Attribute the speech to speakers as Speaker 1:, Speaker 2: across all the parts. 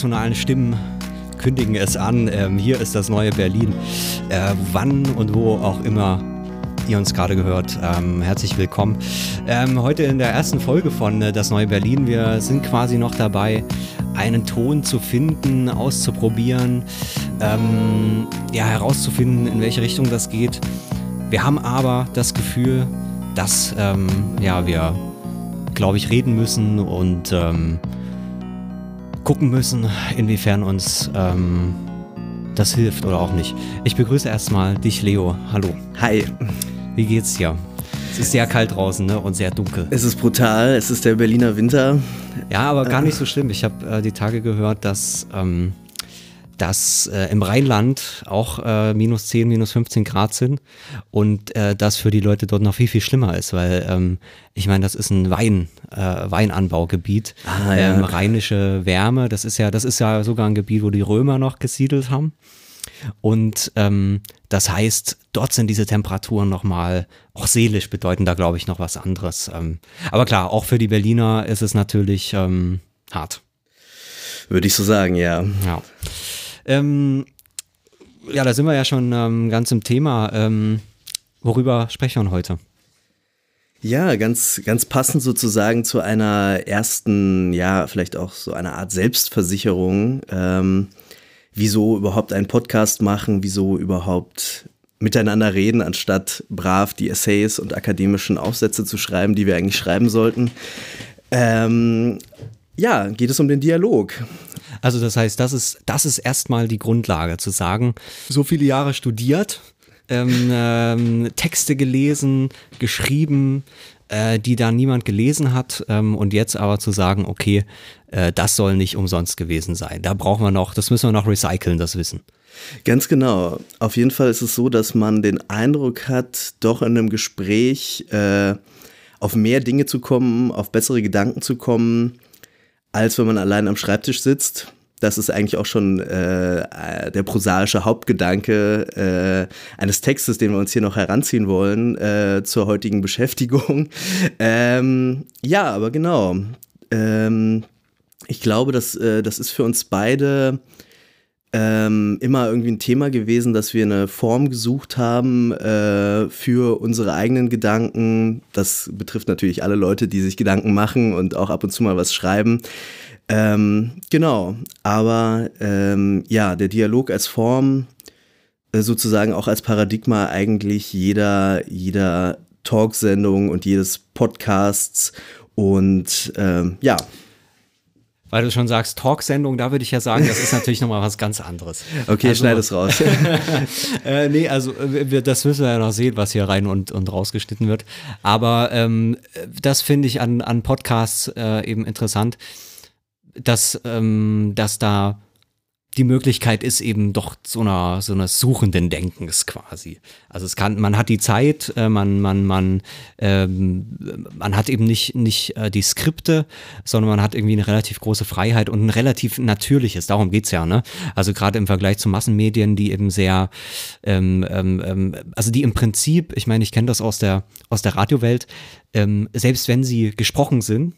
Speaker 1: Internationalen Stimmen kündigen es an. Ähm, hier ist das neue Berlin. Äh, wann und wo auch immer ihr uns gerade gehört, ähm, herzlich willkommen. Ähm, heute in der ersten Folge von äh, Das neue Berlin. Wir sind quasi noch dabei, einen Ton zu finden, auszuprobieren, ähm, ja, herauszufinden, in welche Richtung das geht. Wir haben aber das Gefühl, dass ähm, ja, wir, glaube ich, reden müssen und ähm, gucken müssen, inwiefern uns ähm, das hilft oder auch nicht. Ich begrüße erstmal dich, Leo. Hallo.
Speaker 2: Hi,
Speaker 1: Wie geht's dir? Es ist sehr kalt draußen ne? und sehr dunkel.
Speaker 2: es ist brutal, es ist der Berliner Winter.
Speaker 1: Ja, aber gar nicht so schlimm. Ich habe äh, die Tage gehört, dass, ähm, dass äh, im Rheinland auch äh, minus 10, minus 15 Grad sind und äh, das für die Leute dort noch viel, viel schlimmer ist, weil ähm, ich meine, das ist ein Wein, äh, Weinanbaugebiet,
Speaker 2: Ah, ja.
Speaker 1: ähm, rheinische Wärme. Das ist ja, das ist ja sogar ein Gebiet, wo die Römer noch gesiedelt haben. Und ähm, das heißt, dort sind diese Temperaturen nochmal, auch seelisch bedeuten da, glaube ich, noch was anderes. Ähm, aber klar, auch für die Berliner ist es natürlich ähm, hart.
Speaker 2: Würde ich so sagen, ja.
Speaker 1: Ja. Ähm, ja, da sind wir ja schon ähm, ganz im Thema. Ähm, worüber sprechen wir heute?
Speaker 2: Ja, ganz, ganz passend sozusagen zu einer ersten, ja, vielleicht auch so einer Art Selbstversicherung. Ähm, wieso überhaupt einen Podcast machen, wieso überhaupt miteinander reden, anstatt brav die Essays und akademischen Aufsätze zu schreiben, die wir eigentlich schreiben sollten. Ähm, ja, geht es um den Dialog.
Speaker 1: Also das heißt, das ist, das ist erstmal die Grundlage, zu sagen, so viele Jahre studiert, ähm, ähm, Texte gelesen, geschrieben, äh, die da niemand gelesen hat ähm, und jetzt aber zu sagen, okay, äh, das soll nicht umsonst gewesen sein. Da brauchen wir noch, das müssen wir noch recyceln, das Wissen.
Speaker 2: Ganz genau. Auf jeden Fall ist es so, dass man den Eindruck hat, doch in einem Gespräch äh, auf mehr Dinge zu kommen, auf bessere Gedanken zu kommen, als wenn man allein am Schreibtisch sitzt. Das ist eigentlich auch schon äh, der prosaische Hauptgedanke äh, eines Textes, den wir uns hier noch heranziehen wollen äh, zur heutigen Beschäftigung. Ähm, ja, aber genau. Ähm, ich glaube, dass, äh, das ist für uns beide ähm, immer irgendwie ein Thema gewesen, dass wir eine Form gesucht haben äh, für unsere eigenen Gedanken. Das betrifft natürlich alle Leute, die sich Gedanken machen und auch ab und zu mal was schreiben. Ähm, genau, aber ähm, ja, der Dialog als Form, äh, sozusagen auch als Paradigma eigentlich jeder, jeder Talksendung und jedes Podcasts und ähm, ja,
Speaker 1: Weil du schon sagst, Talksendung, da würde ich ja sagen, das ist natürlich nochmal was ganz anderes.
Speaker 2: okay,
Speaker 1: Also-
Speaker 2: schneid es raus.
Speaker 1: äh, nee, also wir, das müssen wir ja noch sehen, was hier rein und, und rausgeschnitten wird. Aber ähm, das finde ich an, an Podcasts äh, eben interessant, dass, ähm, dass da die Möglichkeit ist eben doch so einer so eines suchenden Denkens quasi. Also es kann, man hat die Zeit, äh, man man man ähm, man hat eben nicht nicht äh, die Skripte, sondern man hat irgendwie eine relativ große Freiheit und ein relativ natürliches. Darum geht's ja, ne? Also gerade im Vergleich zu Massenmedien, die eben sehr, ähm, ähm, ähm, also die im Prinzip, ich meine, ich kenne das aus der aus der Radiowelt, ähm, selbst wenn sie gesprochen sind,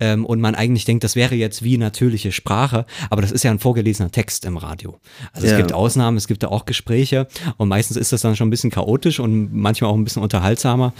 Speaker 1: ähm, und man eigentlich denkt, das wäre jetzt wie natürliche Sprache, aber das ist ja ein vorgelesener Text im Radio. Also es
Speaker 2: Ja.
Speaker 1: gibt Ausnahmen, es gibt da auch Gespräche und meistens ist das dann schon ein bisschen chaotisch und manchmal auch ein bisschen unterhaltsamer.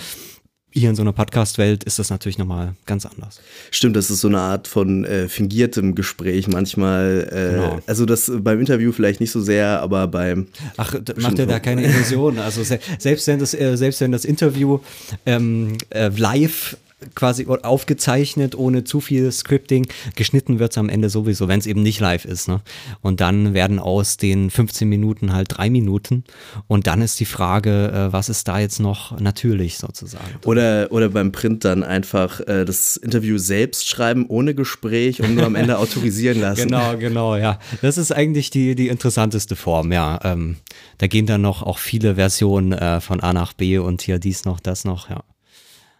Speaker 1: Hier in so einer Podcast-Welt ist das natürlich nochmal ganz anders.
Speaker 2: Stimmt, das ist so eine Art von äh, fingiertem Gespräch manchmal. Äh,
Speaker 1: Genau.
Speaker 2: Also das äh, beim Interview vielleicht nicht so sehr, aber beim
Speaker 1: Ach, macht dir da keine Illusion. Also se selbst wenn das, äh, selbst wenn das Interview ähm, äh, live quasi aufgezeichnet, ohne zu viel Scripting. Geschnitten wird es am Ende sowieso, wenn es eben nicht live ist. Ne? Und dann werden aus den 15 Minuten halt drei Minuten. Und dann ist die Frage, äh, was ist da jetzt noch natürlich sozusagen?
Speaker 2: Oder, oder beim Print dann einfach äh, das Interview selbst schreiben, ohne Gespräch und nur am Ende autorisieren lassen.
Speaker 1: Genau, genau, ja. Das ist eigentlich die, die interessanteste Form, ja. Ähm, da gehen dann noch auch viele Versionen äh, von A nach B und hier dies noch, das noch, ja.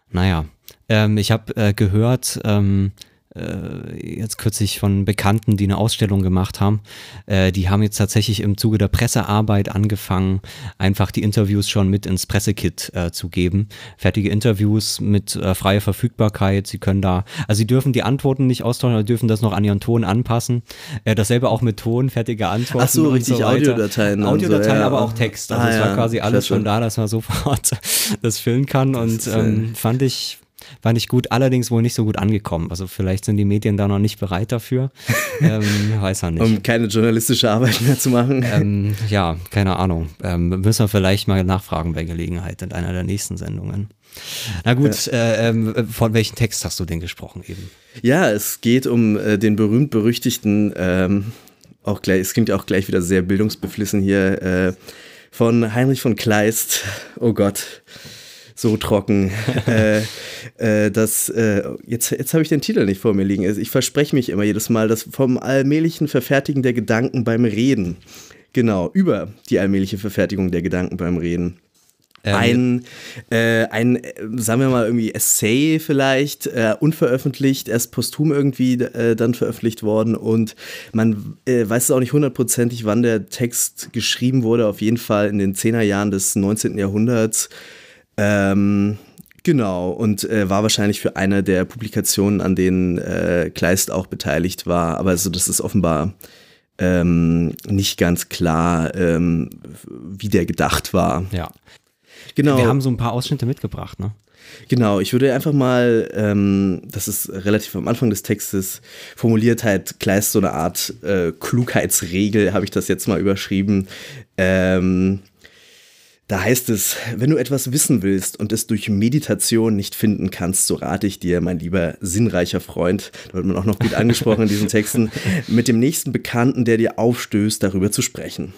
Speaker 1: Naja, ähm, ich habe äh, gehört, ähm, äh, jetzt kürzlich von Bekannten, die eine Ausstellung gemacht haben. Äh, die haben jetzt tatsächlich im Zuge der Pressearbeit angefangen, einfach die Interviews schon mit ins Pressekit äh, zu geben. Fertige Interviews mit äh, freier Verfügbarkeit. Sie können da, also sie dürfen die Antworten nicht austauschen, aber dürfen das noch an ihren Ton anpassen. Äh, dasselbe auch mit Ton, fertige Antworten.
Speaker 2: Ach so, richtig,
Speaker 1: so
Speaker 2: Audiodateien.
Speaker 1: Audiodateien,
Speaker 2: so, ja.
Speaker 1: aber auch Text. Also
Speaker 2: Ah,
Speaker 1: es war
Speaker 2: ja,
Speaker 1: quasi alles schon da, dass man sofort das füllen kann. und
Speaker 2: ist,
Speaker 1: ähm, fand ich fand ich gut, allerdings wohl nicht so gut angekommen. Also vielleicht sind die Medien da noch nicht bereit dafür. ähm, weiß man nicht.
Speaker 2: Um keine journalistische Arbeit mehr zu machen.
Speaker 1: ähm, ja, keine Ahnung. Ähm, müssen wir vielleicht mal nachfragen bei Gelegenheit in einer der nächsten Sendungen. Na gut, äh, ähm, von welchem Text hast du denn gesprochen eben?
Speaker 2: Ja, es geht um äh, den berühmt-berüchtigten, ähm, auch gleich, es klingt ja auch gleich wieder sehr bildungsbeflissen hier, äh, von Heinrich von Kleist. Oh Gott, so trocken. äh, äh, das, äh, jetzt jetzt habe ich den Titel nicht vor mir liegen. Also Ich verspreche mich immer jedes Mal, das vom allmählichen Verfertigen der Gedanken beim Reden. Genau, über die allmähliche Verfertigung der Gedanken beim Reden ein, äh, ein, äh, sagen wir mal, irgendwie Essay vielleicht, äh, unveröffentlicht, erst posthum irgendwie äh, dann veröffentlicht worden und man äh, weiß es auch nicht hundertprozentig, wann der Text geschrieben wurde, auf jeden Fall in den Zehnerjahren des 19. Jahrhunderts. Ähm, genau, und äh, war wahrscheinlich für eine der Publikationen, an denen äh, Kleist auch beteiligt war, aber also das ist offenbar ähm, nicht ganz klar, ähm, wie der gedacht war.
Speaker 1: Ja.
Speaker 2: Genau.
Speaker 1: Wir haben so ein paar Ausschnitte mitgebracht, ne?
Speaker 2: Genau, ich würde einfach mal, ähm, das ist relativ am Anfang des Textes formuliert, halt Kleist so eine Art äh, Klugheitsregel, habe ich das jetzt mal überschrieben. Ähm, da heißt es, wenn du etwas wissen willst und es durch Meditation nicht finden kannst, so rate ich dir, mein lieber sinnreicher Freund, da wird man auch noch gut angesprochen in diesen Texten, mit dem nächsten Bekannten, der dir aufstößt, darüber zu sprechen.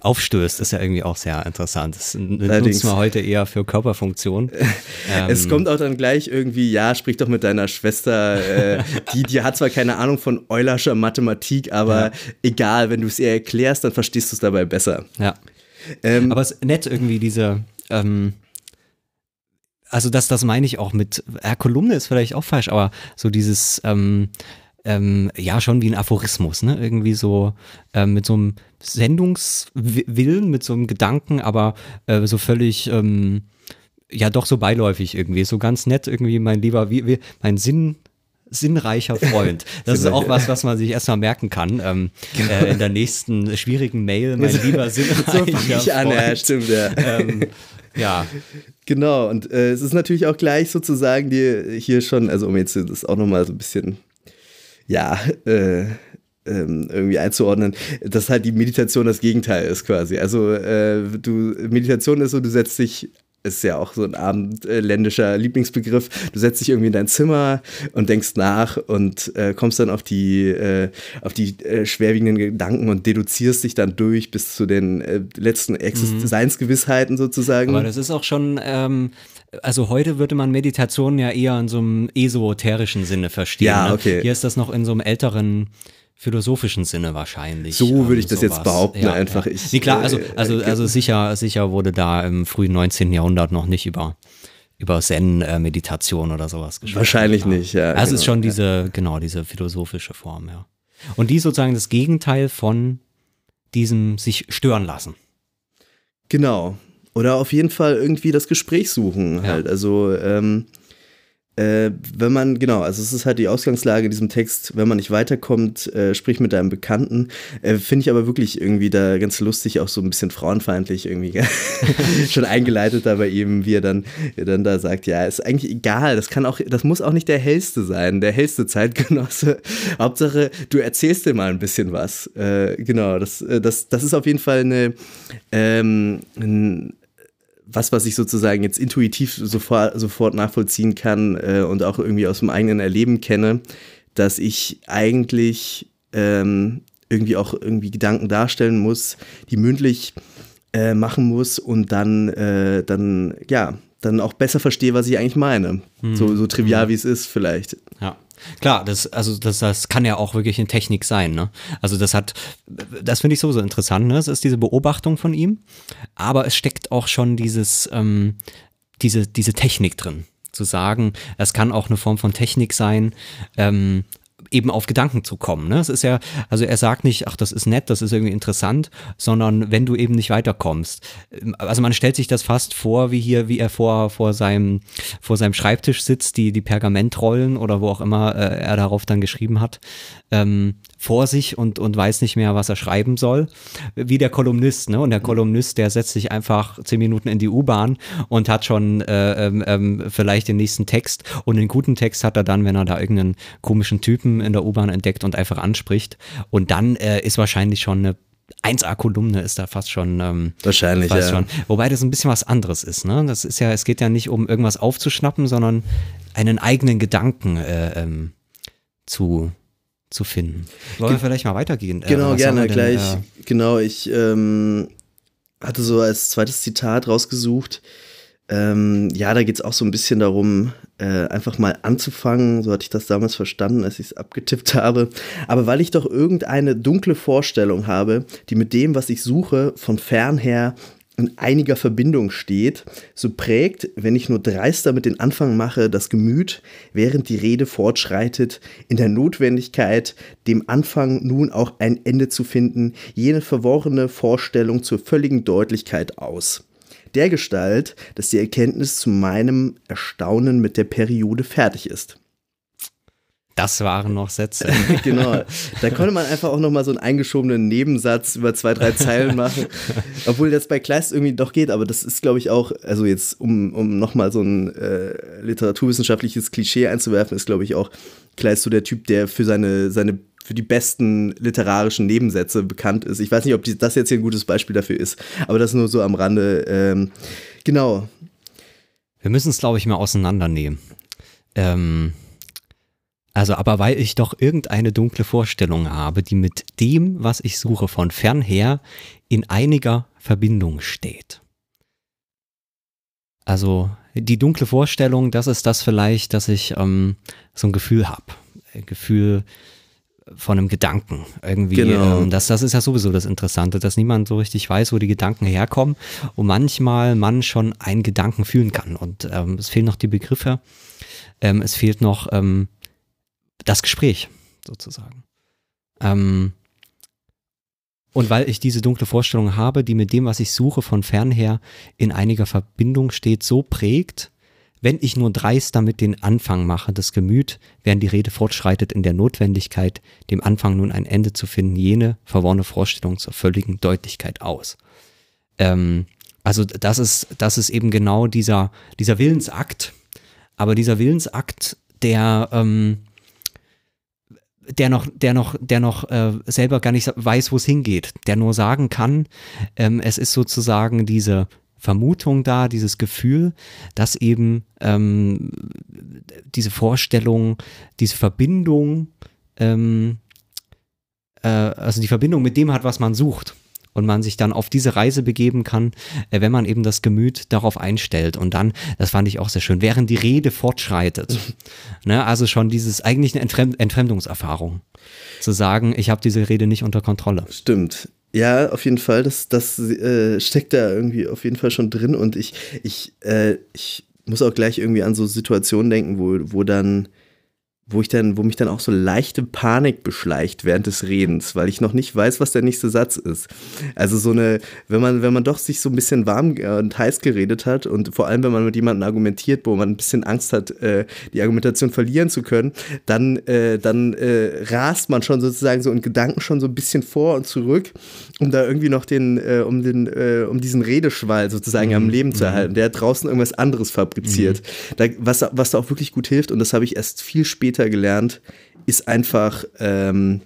Speaker 1: Aufstößt ist ja irgendwie auch sehr interessant. Das
Speaker 2: Allerdings.
Speaker 1: nutzen wir heute eher für Körperfunktion.
Speaker 2: Es
Speaker 1: Ähm,
Speaker 2: kommt auch dann gleich irgendwie, ja, sprich doch mit deiner Schwester. Äh, die, die hat zwar keine Ahnung von Eulerscher Mathematik, aber egal, wenn du es ihr erklärst, dann verstehst du es dabei besser.
Speaker 1: Ja.
Speaker 2: Ähm,
Speaker 1: Aber es ist nett irgendwie diese, ähm, also das, das meine ich auch mit, äh, Kolumne ist vielleicht auch falsch, aber so dieses, ähm, ähm, ja, schon wie ein Aphorismus, ne? Irgendwie so ähm, mit so einem Sendungswillen, mit so einem Gedanken, aber äh, so völlig, ähm, ja, doch so beiläufig irgendwie, so ganz nett irgendwie, mein lieber, wie, wie mein Sinn, sinnreicher Freund. Das ist auch was, was man sich erstmal merken kann. Ähm, äh, in der nächsten schwierigen Mail, mein lieber sinnreicher
Speaker 2: so ich an, ja,
Speaker 1: Freund.
Speaker 2: stimmt, ja.
Speaker 1: Ähm, ja,
Speaker 2: Genau, und äh, es ist natürlich auch gleich sozusagen die hier schon, also um jetzt das auch nochmal so ein bisschen, ja, äh, ähm, irgendwie einzuordnen, dass halt die Meditation das Gegenteil ist quasi. Also äh, du, Meditation ist so, du setzt dich ist ja auch so ein abendländischer Lieblingsbegriff. Du setzt dich irgendwie in dein Zimmer und denkst nach und äh, kommst dann auf die, äh, auf die äh, schwerwiegenden Gedanken und deduzierst dich dann durch bis zu den äh, letzten Existenzgewissheiten sozusagen.
Speaker 1: aber das ist auch schon, ähm, also heute würde man Meditation ja eher in so einem esoterischen Sinne verstehen.
Speaker 2: Ja,
Speaker 1: ne?
Speaker 2: okay.
Speaker 1: Hier ist das noch in so einem älteren philosophischen Sinne wahrscheinlich.
Speaker 2: So würde ich das jetzt
Speaker 1: sowas.
Speaker 2: behaupten, einfach. Ich,
Speaker 1: nee, klar, also,
Speaker 2: äh,
Speaker 1: also,
Speaker 2: äh,
Speaker 1: also sicher, sicher wurde da im frühen 19. Jahrhundert noch nicht über über Zen-Meditation oder sowas gesprochen.
Speaker 2: Wahrscheinlich nicht, ja,
Speaker 1: Also es ist
Speaker 2: genau,
Speaker 1: schon diese, genau, diese philosophische Form, ja. Und die ist sozusagen das Gegenteil von diesem sich stören lassen.
Speaker 2: Genau. Oder auf jeden Fall irgendwie das Gespräch suchen
Speaker 1: Ja.
Speaker 2: halt. Also, ähm, äh, wenn man, genau, also es ist halt die Ausgangslage in diesem Text, wenn man nicht weiterkommt, äh, sprich mit deinem Bekannten. Äh, Finde ich aber wirklich irgendwie da ganz lustig, auch so ein bisschen frauenfeindlich irgendwie schon eingeleitet da bei ihm, wie er dann, er dann da sagt, ja, ist eigentlich egal, das kann auch, das muss auch nicht der hellste sein, der hellste Zeitgenosse. Hauptsache, du erzählst dir mal ein bisschen was. Äh, genau, das, äh, das, das ist auf jeden Fall eine, ähm, was, was ich sozusagen jetzt intuitiv sofort, sofort nachvollziehen kann äh, und auch irgendwie aus dem eigenen Erleben kenne, dass ich eigentlich ähm, irgendwie auch irgendwie Gedanken darstellen muss, die mündlich äh, machen muss und dann, äh, dann, ja, dann auch besser verstehe, was ich eigentlich meine. Mhm. So, so trivial mhm. wie es ist, vielleicht.
Speaker 1: Ja. Klar, das, also das, das kann ja auch wirklich eine Technik sein, ne? Also das hat, das finde ich sowieso interessant, ne? Es ist diese Beobachtung von ihm, aber es steckt auch schon dieses, ähm, diese, diese Technik drin. Zu sagen, es kann auch eine Form von Technik sein, ähm, eben auf Gedanken zu kommen. Ne? Es ist ja, also er sagt nicht, ach, das ist nett, das ist irgendwie interessant, sondern wenn du eben nicht weiterkommst. Also man stellt sich das fast vor, wie hier, wie er vor, vor seinem, vor seinem Schreibtisch sitzt, die, die Pergamentrollen oder wo auch immer äh, er darauf dann geschrieben hat, ähm, vor sich und, und weiß nicht mehr, was er schreiben soll. Wie der Kolumnist, ne? Und der Kolumnist, der setzt sich einfach zehn Minuten in die U-Bahn und hat schon äh, ähm, ähm, vielleicht den nächsten Text. Und den guten Text hat er dann, wenn er da irgendeinen komischen Typen in der U-Bahn entdeckt und einfach anspricht. Und dann äh, ist wahrscheinlich schon eine 1A-Kolumne ist da fast schon. Ähm,
Speaker 2: Wahrscheinlich, fast ja. Schon.
Speaker 1: Wobei das ein bisschen was anderes ist, ne? Das ist ja, es geht ja nicht um irgendwas aufzuschnappen, sondern einen eigenen Gedanken äh, ähm, zu, zu finden. Wollen wir vielleicht mal weitergehen?
Speaker 2: Äh, genau, äh, gerne, denn, gleich. Äh, genau, ich ähm, hatte so als zweites Zitat rausgesucht. Ähm, ja, da geht es auch so ein bisschen darum, äh, einfach mal anzufangen. So hatte ich das damals verstanden, als ich es abgetippt habe. Aber weil ich doch irgendeine dunkle Vorstellung habe, die mit dem, was ich suche, von fernher in einiger Verbindung steht, so prägt, wenn ich nur dreister mit den Anfang mache, das Gemüt, während die Rede fortschreitet, in der Notwendigkeit, dem Anfang nun auch ein Ende zu finden, jene verworrene Vorstellung zur völligen Deutlichkeit aus. Der Gestalt, dass die Erkenntnis zu meinem Erstaunen mit der Periode fertig ist.
Speaker 1: Das waren noch Sätze.
Speaker 2: genau. Da konnte man einfach auch nochmal so einen eingeschobenen Nebensatz über zwei, drei Zeilen machen. Obwohl das bei Kleist irgendwie doch geht, aber das ist, glaube ich, auch, also jetzt, um, um nochmal so ein äh, literaturwissenschaftliches Klischee einzuwerfen, ist, glaube ich, auch Kleist so der Typ, der für seine, seine für die besten literarischen Nebensätze bekannt ist. Ich weiß nicht, ob die, das jetzt hier ein gutes Beispiel dafür ist, aber das nur so am Rande. Ähm, genau.
Speaker 1: Wir müssen es, glaube ich, mal auseinandernehmen. Ähm, also, aber weil ich doch irgendeine dunkle Vorstellung habe, die mit dem, was ich suche, von fernher in einiger Verbindung steht. Also, die dunkle Vorstellung, das ist das vielleicht, dass ich ähm, so ein Gefühl habe. Ein Gefühl von einem Gedanken. Irgendwie. Genau. Ähm, das, das ist ja sowieso das Interessante, dass niemand so richtig weiß, wo die Gedanken herkommen und manchmal man schon einen Gedanken fühlen kann. Und ähm, es fehlen noch die Begriffe. Ähm, es fehlt noch ähm, das Gespräch sozusagen. Ähm, und weil ich diese dunkle Vorstellung habe, die mit dem, was ich suche, von fernher in einiger Verbindung steht, so prägt, wenn ich nur dreist damit den Anfang mache, das Gemüt, während die Rede fortschreitet in der Notwendigkeit, dem Anfang nun ein Ende zu finden, jene verworrene Vorstellung zur völligen Deutlichkeit aus. Ähm, also das ist, das ist eben genau dieser, dieser Willensakt. Aber dieser Willensakt, der, ähm, der noch, der noch, der noch äh, selber gar nicht weiß, wo es hingeht, der nur sagen kann, ähm, es ist sozusagen diese Vermutung da, dieses Gefühl, dass eben ähm, diese Vorstellung, diese Verbindung, ähm, äh, also die Verbindung mit dem hat, was man sucht und man sich dann auf diese Reise begeben kann, äh, wenn man eben das Gemüt darauf einstellt. Und dann, das fand ich auch sehr schön, während die Rede fortschreitet. ne, also schon dieses eigentlich eine Entfremd Entfremdungserfahrung. Zu sagen, ich habe diese Rede nicht unter Kontrolle.
Speaker 2: Stimmt. Ja, auf jeden Fall. Das, das äh, steckt da irgendwie auf jeden Fall schon drin. Und ich, ich, äh, ich muss auch gleich irgendwie an so Situationen denken, wo, wo dann wo ich dann, wo mich dann auch so leichte Panik beschleicht während des Redens, weil ich noch nicht weiß, was der nächste Satz ist. Also so eine, wenn man, wenn man doch sich so ein bisschen warm und heiß geredet hat und vor allem, wenn man mit jemandem argumentiert, wo man ein bisschen Angst hat, äh, die Argumentation verlieren zu können, dann, äh, dann äh, rast man schon sozusagen so in Gedanken schon so ein bisschen vor und zurück, um da irgendwie noch den, äh, um den, äh, um diesen Redeschwall sozusagen mhm. am Leben zu mhm. erhalten. Der hat draußen irgendwas anderes fabriziert. Mhm. Da, was, was da auch wirklich gut hilft, und das habe ich erst viel später später gelernt, ist einfach ähm,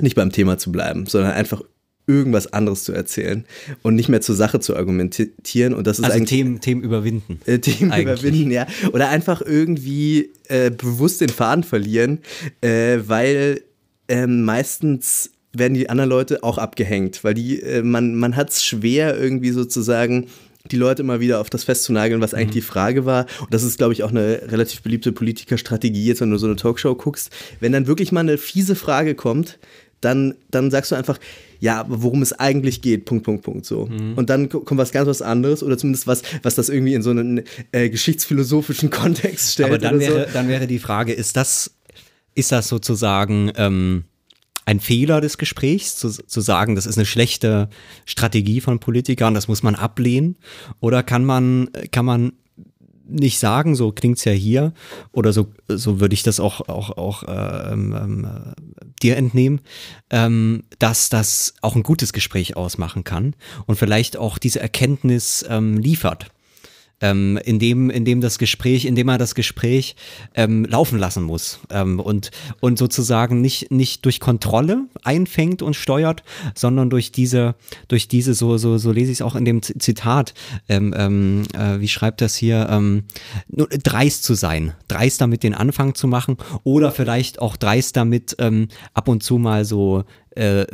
Speaker 2: nicht beim Thema zu bleiben, sondern einfach irgendwas anderes zu erzählen und nicht mehr zur Sache zu argumentieren. Und das ist
Speaker 1: Also
Speaker 2: eigentlich
Speaker 1: Themen, Themen überwinden.
Speaker 2: äh, Themen
Speaker 1: Eigentlich.
Speaker 2: überwinden, ja. Oder einfach irgendwie äh, bewusst den Faden verlieren, äh, weil ähm, meistens werden die anderen Leute auch abgehängt, weil die, äh, man, man hat es schwer irgendwie sozusagen die Leute immer wieder auf das festzunageln, was eigentlich die Frage war. Und das ist, glaube ich, auch eine relativ beliebte Politikerstrategie, jetzt wenn du so eine Talkshow guckst. Wenn dann wirklich mal eine fiese Frage kommt, dann, dann sagst du einfach, ja, worum es eigentlich geht, Punkt, Punkt, Punkt, so. Und dann ko- kommt was ganz was anderes oder zumindest was, was das irgendwie in so einen äh, geschichtsphilosophischen Kontext stellt.
Speaker 1: Aber dann wäre,
Speaker 2: so.
Speaker 1: dann wäre die Frage, ist das, ist das sozusagen ähm, ein Fehler des Gesprächs, zu, zu sagen, das ist eine schlechte Strategie von Politikern, das muss man ablehnen? Oder kann man, kann man nicht sagen, so klingt's ja hier, oder so, so würde ich das auch, auch, auch äh, ähm, ähm, äh, dir entnehmen, ähm, dass das auch ein gutes Gespräch ausmachen kann und vielleicht auch diese Erkenntnis ähm, liefert ähm, indem, indem das Gespräch, indem er das Gespräch ähm, laufen lassen muss. Ähm, und, und sozusagen nicht, nicht durch Kontrolle einfängt und steuert, sondern durch diese, durch diese, so, so, so lese ich es auch in dem Zitat, ähm, ähm, äh, wie schreibt das hier, ähm, nur dreist zu sein, dreist damit den Anfang zu machen oder vielleicht auch dreist damit ähm, ab und zu mal so äh,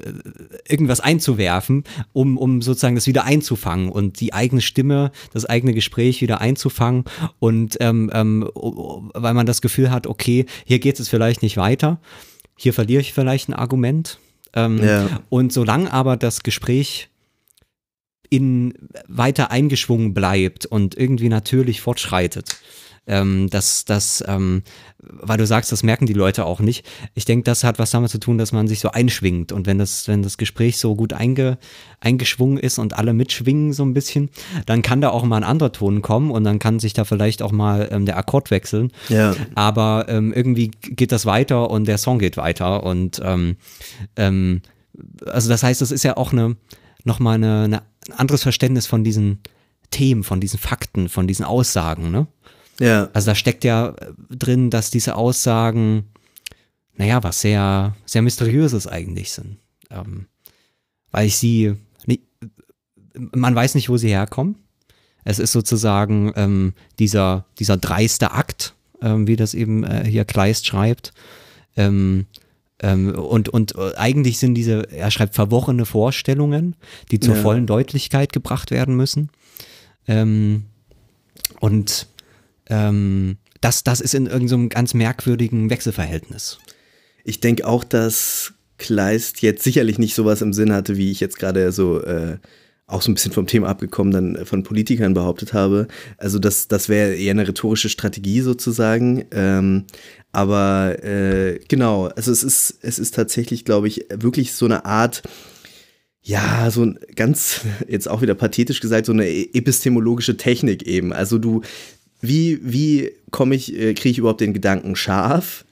Speaker 1: irgendwas einzuwerfen, um, um sozusagen das wieder einzufangen und die eigene Stimme, das eigene Gespräch wieder einzufangen und ähm, ähm, weil man das Gefühl hat, okay, hier geht es vielleicht nicht weiter, hier verliere ich vielleicht ein Argument. Ähm,
Speaker 2: Ja.
Speaker 1: Und solange aber das Gespräch in weiter eingeschwungen bleibt und irgendwie natürlich fortschreitet. Ähm, das, das, ähm, weil du sagst, das merken die Leute auch nicht. Ich denke, das hat was damit zu tun, dass man sich so einschwingt. Und wenn das, wenn das Gespräch so gut einge, eingeschwungen ist und alle mitschwingen so ein bisschen, dann kann da auch mal ein anderer Ton kommen und dann kann sich da vielleicht auch mal ähm, der Akkord wechseln.
Speaker 2: Ja.
Speaker 1: Aber ähm, irgendwie geht das weiter und der Song geht weiter. Und ähm, ähm, also das heißt, es ist ja auch eine nochmal eine, eine, ein anderes Verständnis von diesen Themen, von diesen Fakten, von diesen Aussagen, ne?
Speaker 2: Ja.
Speaker 1: Also da steckt ja äh, drin, dass diese Aussagen, naja, was sehr, sehr Mysteriöses eigentlich sind. Ähm, weil ich sie, nie, man weiß nicht, wo sie herkommen. Es ist sozusagen ähm, dieser, dieser dreiste Akt, ähm, wie das eben äh, hier Kleist schreibt. Ähm, ähm, und, und äh, eigentlich sind diese, er schreibt verworrene Vorstellungen, die zur
Speaker 2: Ja.
Speaker 1: vollen Deutlichkeit gebracht werden müssen. Ähm, und ähm, das, das ist in irgendeinem ganz merkwürdigen Wechselverhältnis.
Speaker 2: Ich denke auch, dass Kleist jetzt sicherlich nicht sowas im Sinn hatte, wie ich jetzt gerade so äh, auch so ein bisschen vom Thema abgekommen dann äh, von Politikern behauptet habe. Also das, das wäre eher eine rhetorische Strategie sozusagen. Ähm, aber äh, genau, also es ist, es ist tatsächlich, glaube ich, wirklich so eine Art, ja, so ein ganz, jetzt auch wieder pathetisch gesagt, so eine epistemologische Technik eben. Also du, wie, wie komme ich, äh, kriege ich überhaupt den Gedanken scharf?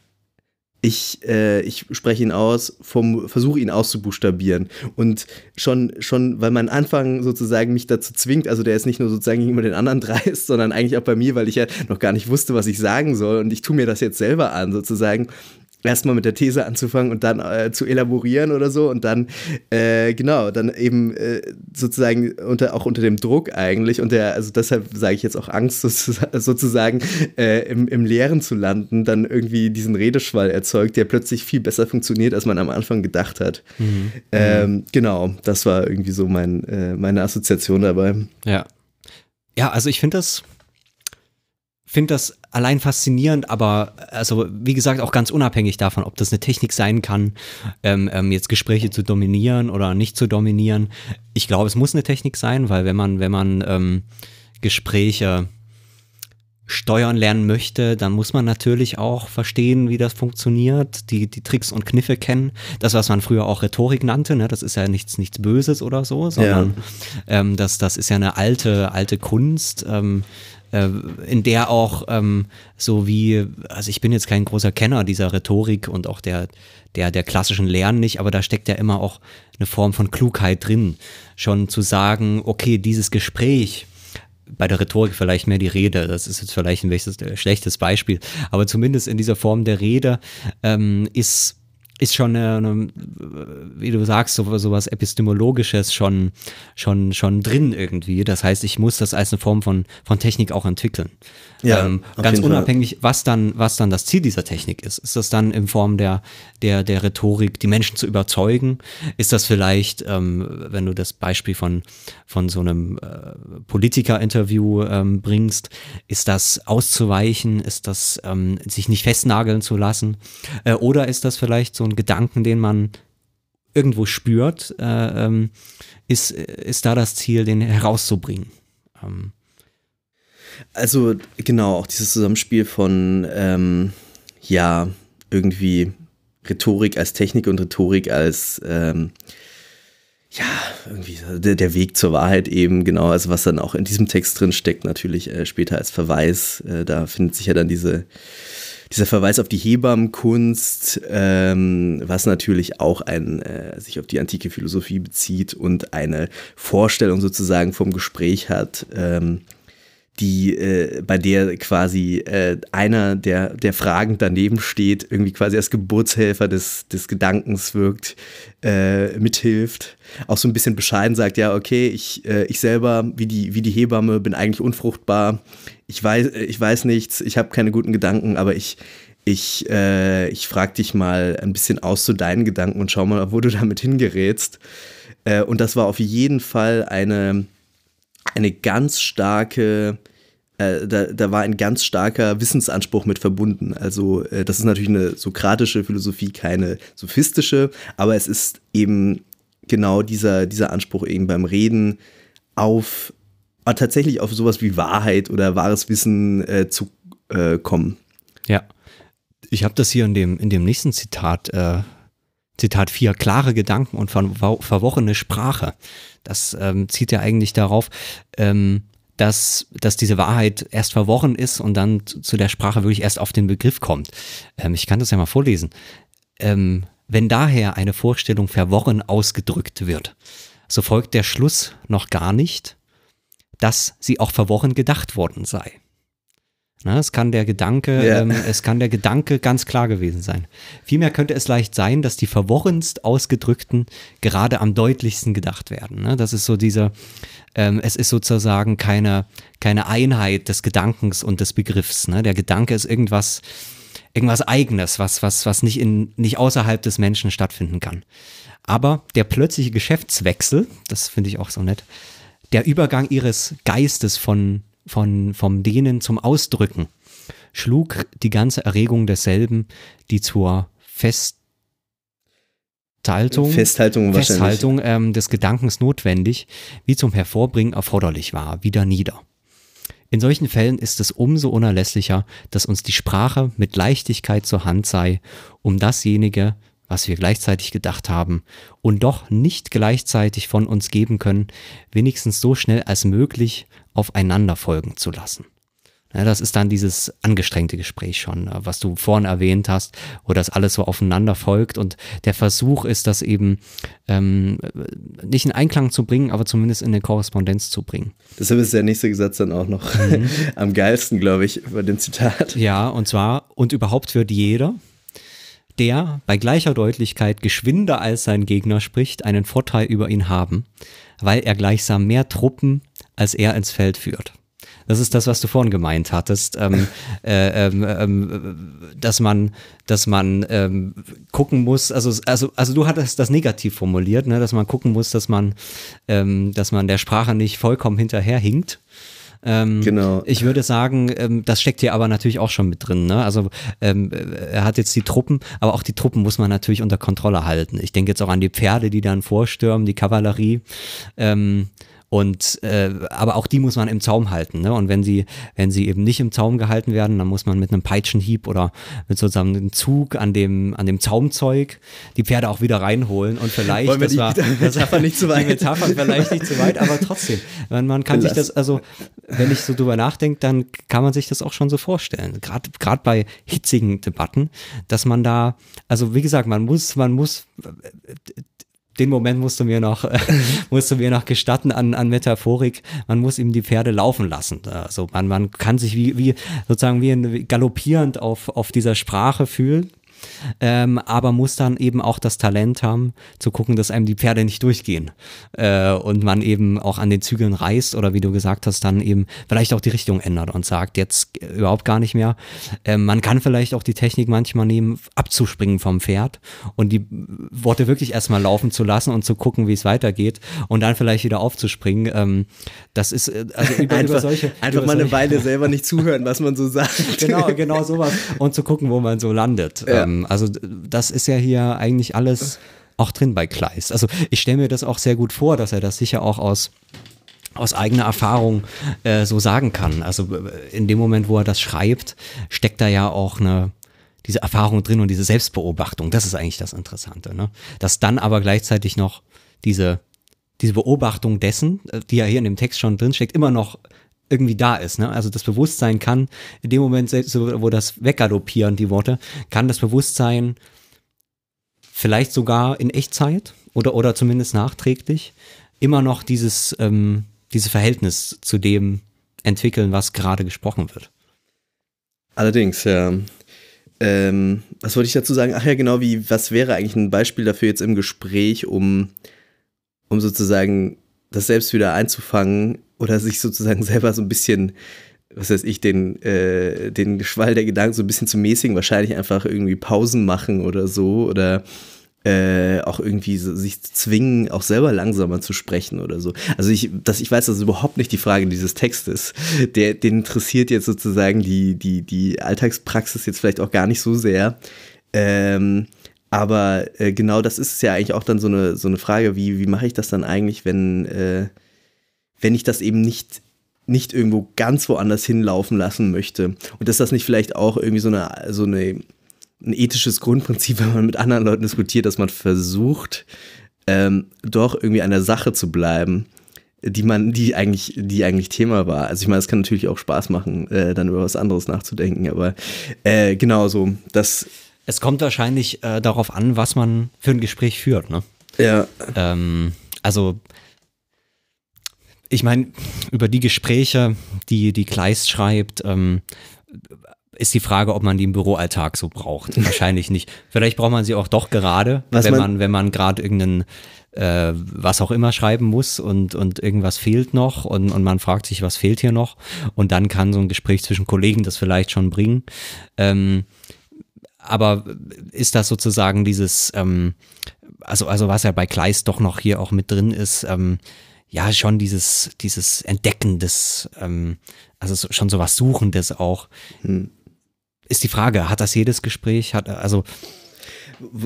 Speaker 2: Ich, äh, ich spreche ihn aus, versuche ihn auszubuchstabieren. Und schon, schon, weil mein Anfang sozusagen mich dazu zwingt, also der ist nicht nur sozusagen gegenüber den anderen dreist, sondern eigentlich auch bei mir, weil ich ja noch gar nicht wusste, was ich sagen soll. Und ich tue mir das jetzt selber an, sozusagen erstmal mit der These anzufangen und dann äh, zu elaborieren oder so und dann äh, genau dann eben äh, sozusagen unter auch unter dem Druck eigentlich und der also deshalb sage ich jetzt auch Angst sozusagen, äh, im, im Leeren zu landen dann irgendwie diesen Redeschwall erzeugt der plötzlich viel besser funktioniert als man am Anfang gedacht hat. Ähm, genau das war irgendwie so mein äh, meine Assoziation dabei.
Speaker 1: Ja. Ja, also ich finde das, finde das allein faszinierend, aber also wie gesagt auch ganz unabhängig davon, ob das eine Technik sein kann, ähm, ähm, jetzt Gespräche zu dominieren oder nicht zu dominieren. Ich glaube, es muss eine Technik sein, weil wenn man, wenn man ähm, Gespräche steuern lernen möchte, dann muss man natürlich auch verstehen, wie das funktioniert, die, die Tricks und Kniffe kennen. Das, was man früher auch Rhetorik nannte, ne, das ist ja nichts, nichts Böses oder so, sondern ähm, das, das ist ja eine alte, alte Kunst, ähm, äh, in der auch ähm, so wie, also ich bin jetzt kein großer Kenner dieser Rhetorik und auch der, der, der klassischen Lehren nicht, aber da steckt ja immer auch eine Form von Klugheit drin, schon zu sagen, okay, dieses Gespräch, bei der Rhetorik vielleicht mehr die Rede. Das ist jetzt vielleicht ein schlechtes Beispiel. Aber zumindest in dieser Form der Rede ähm, ist, ist schon, eine, eine, wie du sagst, so, sowas Epistemologisches schon, schon, schon drin irgendwie. Das heißt, ich muss das als eine Form von, von Technik auch entwickeln.
Speaker 2: Ja,
Speaker 1: ähm, ganz unabhängig, was dann, was dann das Ziel dieser Technik ist. Ist das dann in Form der, der, der Rhetorik, die Menschen zu überzeugen? Ist das vielleicht, ähm, wenn du das Beispiel von, von so einem äh, Politiker-Interview ähm, bringst, ist das auszuweichen? Ist das ähm, sich nicht festnageln zu lassen? Äh, oder ist das vielleicht so ein Gedanken, den man irgendwo spürt? Äh, ähm, ist, ist da das Ziel, den herauszubringen? Ähm,
Speaker 2: Also genau, auch dieses Zusammenspiel von, ähm, ja, irgendwie Rhetorik als Technik und Rhetorik als, ähm, ja, irgendwie der, der Weg zur Wahrheit eben, genau, also was dann auch in diesem Text drin steckt, natürlich äh, später als Verweis, äh, da findet sich ja dann diese, dieser Verweis auf die Hebammenkunst, ähm, was natürlich auch ein, äh, sich auf die antike Philosophie bezieht und eine Vorstellung sozusagen vom Gespräch hat, ähm, die, äh, bei der quasi äh, einer, der, der fragend daneben steht, irgendwie quasi als Geburtshelfer des, des Gedankens wirkt, äh, mithilft, auch so ein bisschen bescheiden sagt, ja, okay, ich, äh, ich selber, wie die, wie die Hebamme, bin eigentlich unfruchtbar, ich weiß, ich weiß nichts, ich habe keine guten Gedanken, aber ich, ich, äh, ich frage dich mal ein bisschen aus zu deinen Gedanken und schau mal, wo du damit hingerätst. Äh, und das war auf jeden Fall eine, eine ganz starke, äh, da, da war ein ganz starker Wissensanspruch mit verbunden. Also äh, das ist natürlich eine sokratische Philosophie, keine sophistische, aber es ist eben genau dieser, dieser Anspruch eben beim Reden auf äh, tatsächlich auf sowas wie Wahrheit oder wahres Wissen äh, zu äh, kommen.
Speaker 1: Ja. Ich habe das hier in dem, in dem nächsten Zitat, äh, Zitat 4, klare Gedanken und ver verworrene Sprache. Das ähm, zieht ja eigentlich darauf, ähm, dass, dass diese Wahrheit erst verworren ist und dann zu, zu der Sprache wirklich erst auf den Begriff kommt. Ähm, ich kann das ja mal vorlesen. Ähm, wenn daher eine Vorstellung verworren ausgedrückt wird, so folgt der Schluss noch gar nicht, dass sie auch verworren gedacht worden sei. Na, es kann der Gedanke,
Speaker 2: Ja.
Speaker 1: ähm, es kann der Gedanke ganz klar gewesen sein. Vielmehr könnte es leicht sein, dass die verworrenst ausgedrückten gerade am deutlichsten gedacht werden. Ne? Das ist so dieser, ähm, es ist sozusagen keine, keine Einheit des Gedankens und des Begriffs. Ne? Der Gedanke ist irgendwas, irgendwas Eigenes, was, was, was nicht in, nicht außerhalb des Menschen stattfinden kann. Aber der plötzliche Geschäftswechsel, das finde ich auch so nett, der Übergang ihres Geistes von, von, vom Dehnen zum Ausdrücken schlug die ganze Erregung desselben, die zur Festhaltung,
Speaker 2: Festhaltung.
Speaker 1: Festhaltung ähm, des Gedankens notwendig, wie zum Hervorbringen erforderlich war, wieder nieder. In solchen Fällen ist es umso unerlässlicher, dass uns die Sprache mit Leichtigkeit zur Hand sei, um dasjenige, was wir gleichzeitig gedacht haben und doch nicht gleichzeitig von uns geben können, wenigstens so schnell als möglich aufeinander folgen zu lassen. Ja, das ist dann dieses angestrengte Gespräch schon, äh, was du vorhin erwähnt hast, wo das alles so aufeinander folgt und der Versuch ist, das eben ähm, nicht in Einklang zu bringen, aber zumindest in eine Korrespondenz zu bringen.
Speaker 2: Deshalb ist der nächste Satz dann auch noch
Speaker 1: Mhm.
Speaker 2: am geilsten, glaube ich, bei dem Zitat.
Speaker 1: Ja, und zwar, und überhaupt wird jeder, der bei gleicher Deutlichkeit geschwinder als sein Gegner spricht, einen Vorteil über ihn haben, weil er gleichsam mehr Truppen als er ins Feld führt. Das ist das, was du vorhin gemeint hattest, ähm, äh, ähm, ähm, dass man, dass man ähm, gucken muss. Also, also, also du hattest das negativ formuliert, ne, dass man gucken muss, dass man, ähm, dass man der Sprache nicht vollkommen hinterherhinkt. Ähm,
Speaker 2: Genau.
Speaker 1: Ich würde sagen, ähm, das steckt hier aber natürlich auch schon mit drin. Ne? Also ähm, er hat jetzt die Truppen, aber auch die Truppen muss man natürlich unter Kontrolle halten. Ich denke jetzt auch an die Pferde, die dann vorstürmen, die Kavallerie. Ähm, und äh, aber auch die muss man im Zaum halten. Ne? Und wenn sie, wenn sie eben nicht im Zaum gehalten werden, dann muss man mit einem Peitschenhieb oder mit sozusagen einem Zug an dem, an dem Zaumzeug die Pferde auch wieder reinholen. Und vielleicht,
Speaker 2: Wollen wir
Speaker 1: das
Speaker 2: die
Speaker 1: war,
Speaker 2: Metapher nicht zu weit?
Speaker 1: Die Metapher vielleicht nicht zu weit, aber trotzdem. Man, man kann sich
Speaker 2: Lass.
Speaker 1: das, also wenn ich so drüber nachdenke, dann kann man sich das auch schon so vorstellen. Gerade gerade bei hitzigen Debatten, dass man da, also wie gesagt, man muss, man muss den Moment musst du mir noch, musst du mir noch gestatten an, an Metaphorik. Man muss ihm die Pferde laufen lassen. Also man, man kann sich wie, wie sozusagen wie ein, wie galoppierend auf, auf dieser Sprache fühlen. Ähm, aber muss dann eben auch das Talent haben, zu gucken, dass einem die Pferde nicht durchgehen äh, und man eben auch an den Zügeln reißt oder wie du gesagt hast, dann eben vielleicht auch die Richtung ändert und sagt, jetzt überhaupt gar nicht mehr. Ähm, man kann vielleicht auch die Technik manchmal nehmen, abzuspringen vom Pferd und die Worte wirklich erstmal laufen zu lassen und zu gucken, wie es weitergeht und dann vielleicht wieder aufzuspringen. Ähm, das ist äh, also über,
Speaker 2: einfach,
Speaker 1: über solche.
Speaker 2: einfach mal eine Weile selber nicht zuhören, was man so sagt.
Speaker 1: Genau, genau sowas. Und zu gucken, wo man so landet.
Speaker 2: Ja.
Speaker 1: Ähm, also d- das ist ja hier eigentlich alles auch drin bei Kleist. Also ich stelle mir das auch sehr gut vor, dass er das sicher auch aus aus eigener Erfahrung äh, so sagen kann. Also in dem Moment, wo er das schreibt, steckt da ja auch eine diese Erfahrung drin und diese Selbstbeobachtung. Das ist eigentlich das Interessante. Ne? Dass dann aber gleichzeitig noch diese diese Beobachtung dessen, äh, die ja hier in dem Text schon drinsteckt, immer noch irgendwie da ist. Ne? Also das Bewusstsein kann in dem Moment, selbst wo das weggaloppieren, die Worte, kann das Bewusstsein vielleicht sogar in Echtzeit oder, oder zumindest nachträglich immer noch dieses, ähm, dieses Verhältnis zu dem entwickeln, was gerade gesprochen wird.
Speaker 2: Allerdings, ja. Ähm, was wollte ich dazu sagen? Ach ja, genau, wie, was wäre eigentlich ein Beispiel dafür jetzt im Gespräch, um, um sozusagen das selbst wieder einzufangen oder sich sozusagen selber so ein bisschen, was weiß ich, den, äh, den Schwall der Gedanken so ein bisschen zu mäßigen, wahrscheinlich einfach irgendwie Pausen machen oder so oder äh, auch irgendwie so, sich zwingen, auch selber langsamer zu sprechen oder so. Also ich, das, ich weiß, das ist überhaupt nicht die Frage dieses Textes. Der, den interessiert jetzt sozusagen die, die, die Alltagspraxis jetzt vielleicht auch gar nicht so sehr. Ähm, aber äh, genau das ist ja eigentlich auch dann so eine, so eine Frage, wie, wie mache ich das dann eigentlich, wenn, äh, wenn ich das eben nicht nicht irgendwo ganz woanders hinlaufen lassen möchte. Und ist das nicht vielleicht auch irgendwie so eine, so eine ein ethisches Grundprinzip, wenn man mit anderen Leuten diskutiert, dass man versucht, ähm, doch irgendwie an der Sache zu bleiben, die man, die eigentlich, die eigentlich Thema war. Also ich meine, es kann natürlich auch Spaß machen, äh, dann über was anderes nachzudenken, aber äh, genau so, das,
Speaker 1: Es kommt wahrscheinlich äh, darauf an, was man für ein Gespräch führt. Ne?
Speaker 2: ja,
Speaker 1: Ähm, also, ich meine, über die Gespräche, die, die Kleist schreibt, ähm, ist die Frage, ob man die im Büroalltag so braucht. Wahrscheinlich nicht. Vielleicht braucht man sie auch doch gerade,
Speaker 2: Was
Speaker 1: wenn
Speaker 2: man-
Speaker 1: man, wenn man gerade irgendeinen, äh, was auch immer schreiben muss und, und irgendwas fehlt noch und, und man fragt sich, was fehlt hier noch. Und dann kann so ein Gespräch zwischen Kollegen das vielleicht schon bringen. Ähm, aber ist das sozusagen dieses, ähm, also, also was ja bei Kleist doch noch hier auch mit drin ist, ähm, ja, schon dieses, dieses Entdecken des, ähm, also so- schon sowas Suchendes auch. Ist die Frage, hat das jedes Gespräch? Hat, also,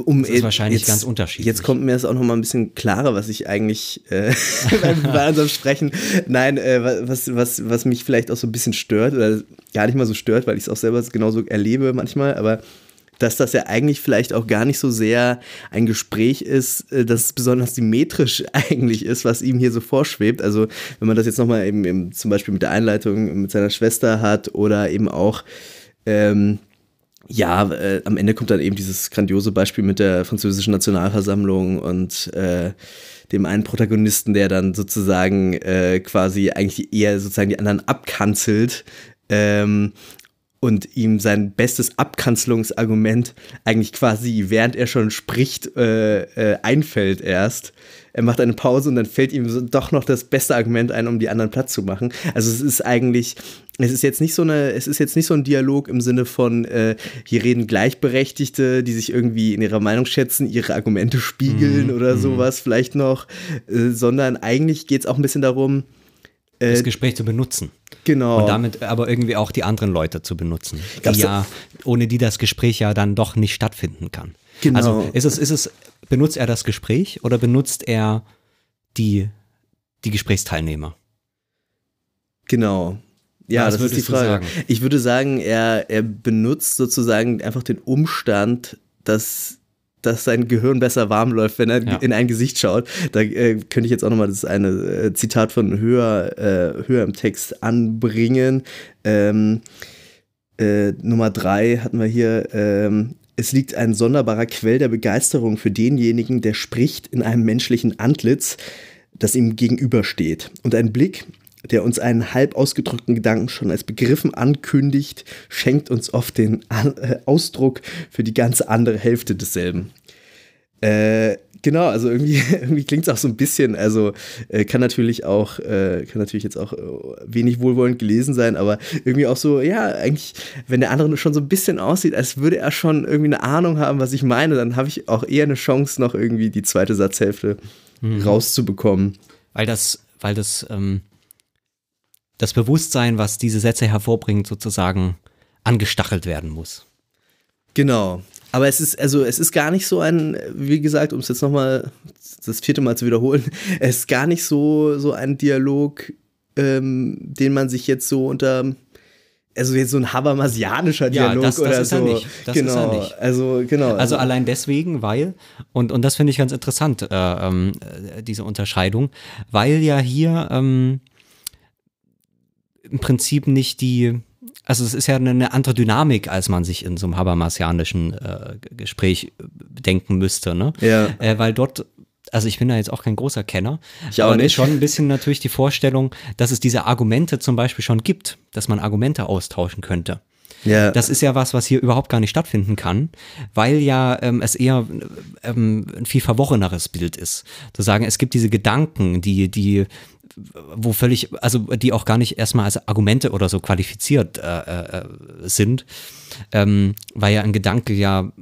Speaker 2: um
Speaker 1: Das ist wahrscheinlich ganz unterschiedlich.
Speaker 2: Jetzt kommt mir das auch noch mal ein bisschen klarer, was ich eigentlich äh, beim, bei unserem Sprechen, nein, äh, was, was, was mich vielleicht auch so ein bisschen stört oder gar nicht mal so stört, weil ich es auch selber genauso erlebe manchmal, aber dass das ja eigentlich vielleicht auch gar nicht so sehr ein Gespräch ist, äh, das besonders symmetrisch eigentlich ist, was ihm hier so vorschwebt. Also wenn man das jetzt nochmal eben, eben zum Beispiel mit der Einleitung mit seiner Schwester hat oder eben auch ähm, ja, äh, am Ende kommt dann eben dieses grandiose Beispiel mit der französischen Nationalversammlung und äh, dem einen Protagonisten, der dann sozusagen äh, quasi eigentlich eher sozusagen die anderen abkanzelt ähm, und ihm sein bestes Abkanzelungsargument eigentlich quasi, während er schon spricht, äh, äh, einfällt erst. Er macht eine Pause und dann fällt ihm doch noch das beste Argument ein, um die anderen Platz zu machen. Also es ist eigentlich, es ist jetzt nicht so eine, es ist jetzt nicht so ein Dialog im Sinne von, äh, hier reden Gleichberechtigte, die sich irgendwie in ihrer Meinung schätzen, ihre Argumente spiegeln oder sowas vielleicht noch, äh, sondern eigentlich geht es auch ein bisschen darum,
Speaker 1: das Gespräch zu benutzen.
Speaker 2: genau.
Speaker 1: Und damit aber irgendwie auch die anderen Leute zu benutzen, die ja, ohne die das Gespräch ja dann doch nicht stattfinden kann.
Speaker 2: Genau.
Speaker 1: Also ist es, ist es, benutzt er das Gespräch oder benutzt er die, die Gesprächsteilnehmer?
Speaker 2: Genau. Ja,
Speaker 1: Was
Speaker 2: das ist die Frage. Ich würde sagen, er, er benutzt sozusagen einfach den Umstand, dass, dass sein Gehirn besser warm läuft, wenn er
Speaker 1: Ja.
Speaker 2: in ein Gesicht schaut. Da äh, könnte ich jetzt auch nochmal das eine äh, Zitat von höher, äh, höher im Text anbringen. Ähm, äh, Nummer drei hatten wir hier. Ähm, es liegt ein sonderbarer Quell der Begeisterung für denjenigen, der spricht in einem menschlichen Antlitz, das ihm gegenübersteht. Und ein Blick, der uns einen halb ausgedrückten Gedanken schon als Begriffen ankündigt, schenkt uns oft den äh, Ausdruck für die ganze andere Hälfte desselben. Äh, genau, also irgendwie, irgendwie klingt es auch so ein bisschen, also äh, kann natürlich auch, äh, kann natürlich jetzt auch äh, wenig wohlwollend gelesen sein, aber irgendwie auch so, ja, eigentlich, wenn der andere schon so ein bisschen aussieht, als würde er schon irgendwie eine Ahnung haben, was ich meine, dann habe ich auch eher eine Chance, noch irgendwie die zweite Satzhälfte mhm. rauszubekommen.
Speaker 1: Weil das, weil das, ähm, das Bewusstsein, was diese Sätze hervorbringt, sozusagen angestachelt werden muss.
Speaker 2: Genau, aber es ist, also es ist gar nicht so ein, wie gesagt, um es jetzt nochmal das vierte Mal zu wiederholen, es ist gar nicht so, so ein Dialog, ähm, den man sich jetzt so unter also jetzt so ein habermasianischer Dialog ja, das, das oder ist so. Er nicht. Das genau, ist er nicht. Also genau.
Speaker 1: Also, also allein deswegen, weil und und das finde ich ganz interessant, äh, ähm, äh, diese Unterscheidung, weil ja hier ähm, im Prinzip nicht die also es ist ja eine andere Dynamik, als man sich in so einem habermasianischen äh, Gespräch äh, denken müsste, ne?
Speaker 2: Ja.
Speaker 1: Äh, weil dort also ich bin da jetzt auch kein großer Kenner.
Speaker 2: Ich auch aber nicht.
Speaker 1: schon ein bisschen natürlich die Vorstellung, dass es diese Argumente zum Beispiel schon gibt, dass man Argumente austauschen könnte.
Speaker 2: Ja.
Speaker 1: Das ist ja was, was hier überhaupt gar nicht stattfinden kann, weil ja ähm, es eher ähm, ein viel verworreneres Bild ist. Zu sagen, es gibt diese Gedanken, die, die wo völlig, also die auch gar nicht erstmal als Argumente oder so qualifiziert äh, äh, sind, ähm, weil ja ein Gedanke ja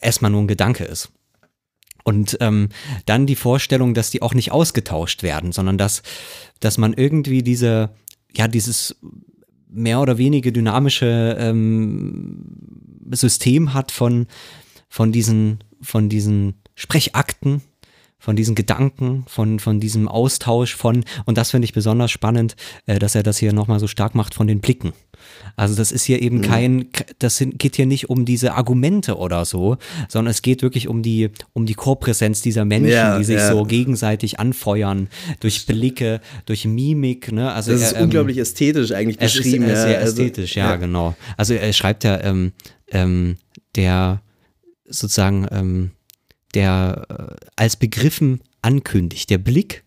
Speaker 1: erstmal nur ein Gedanke ist. Und ähm, dann die Vorstellung, dass die auch nicht ausgetauscht werden, sondern dass, dass man irgendwie diese, ja, dieses mehr oder weniger dynamische ähm, System hat von, von diesen, von diesen Sprechakten, von diesen Gedanken, von, von diesem Austausch von, und das finde ich besonders spannend, äh, dass er das hier nochmal so stark macht von den Blicken. Also das ist hier eben mhm. kein, das geht hier nicht um diese Argumente oder so, sondern es geht wirklich um die, um die Chorpräsenz dieser Menschen, ja, die sich ja. so gegenseitig anfeuern, durch Blicke, durch Mimik. Ne? Also
Speaker 2: das ist ähm, unglaublich ästhetisch eigentlich beschrieben.
Speaker 1: Es ist, äh, sehr also, ästhetisch, ja, ja, genau. Also er schreibt ja, ähm, ähm, der sozusagen, ähm, der äh, als Begriffen ankündigt. Der Blick,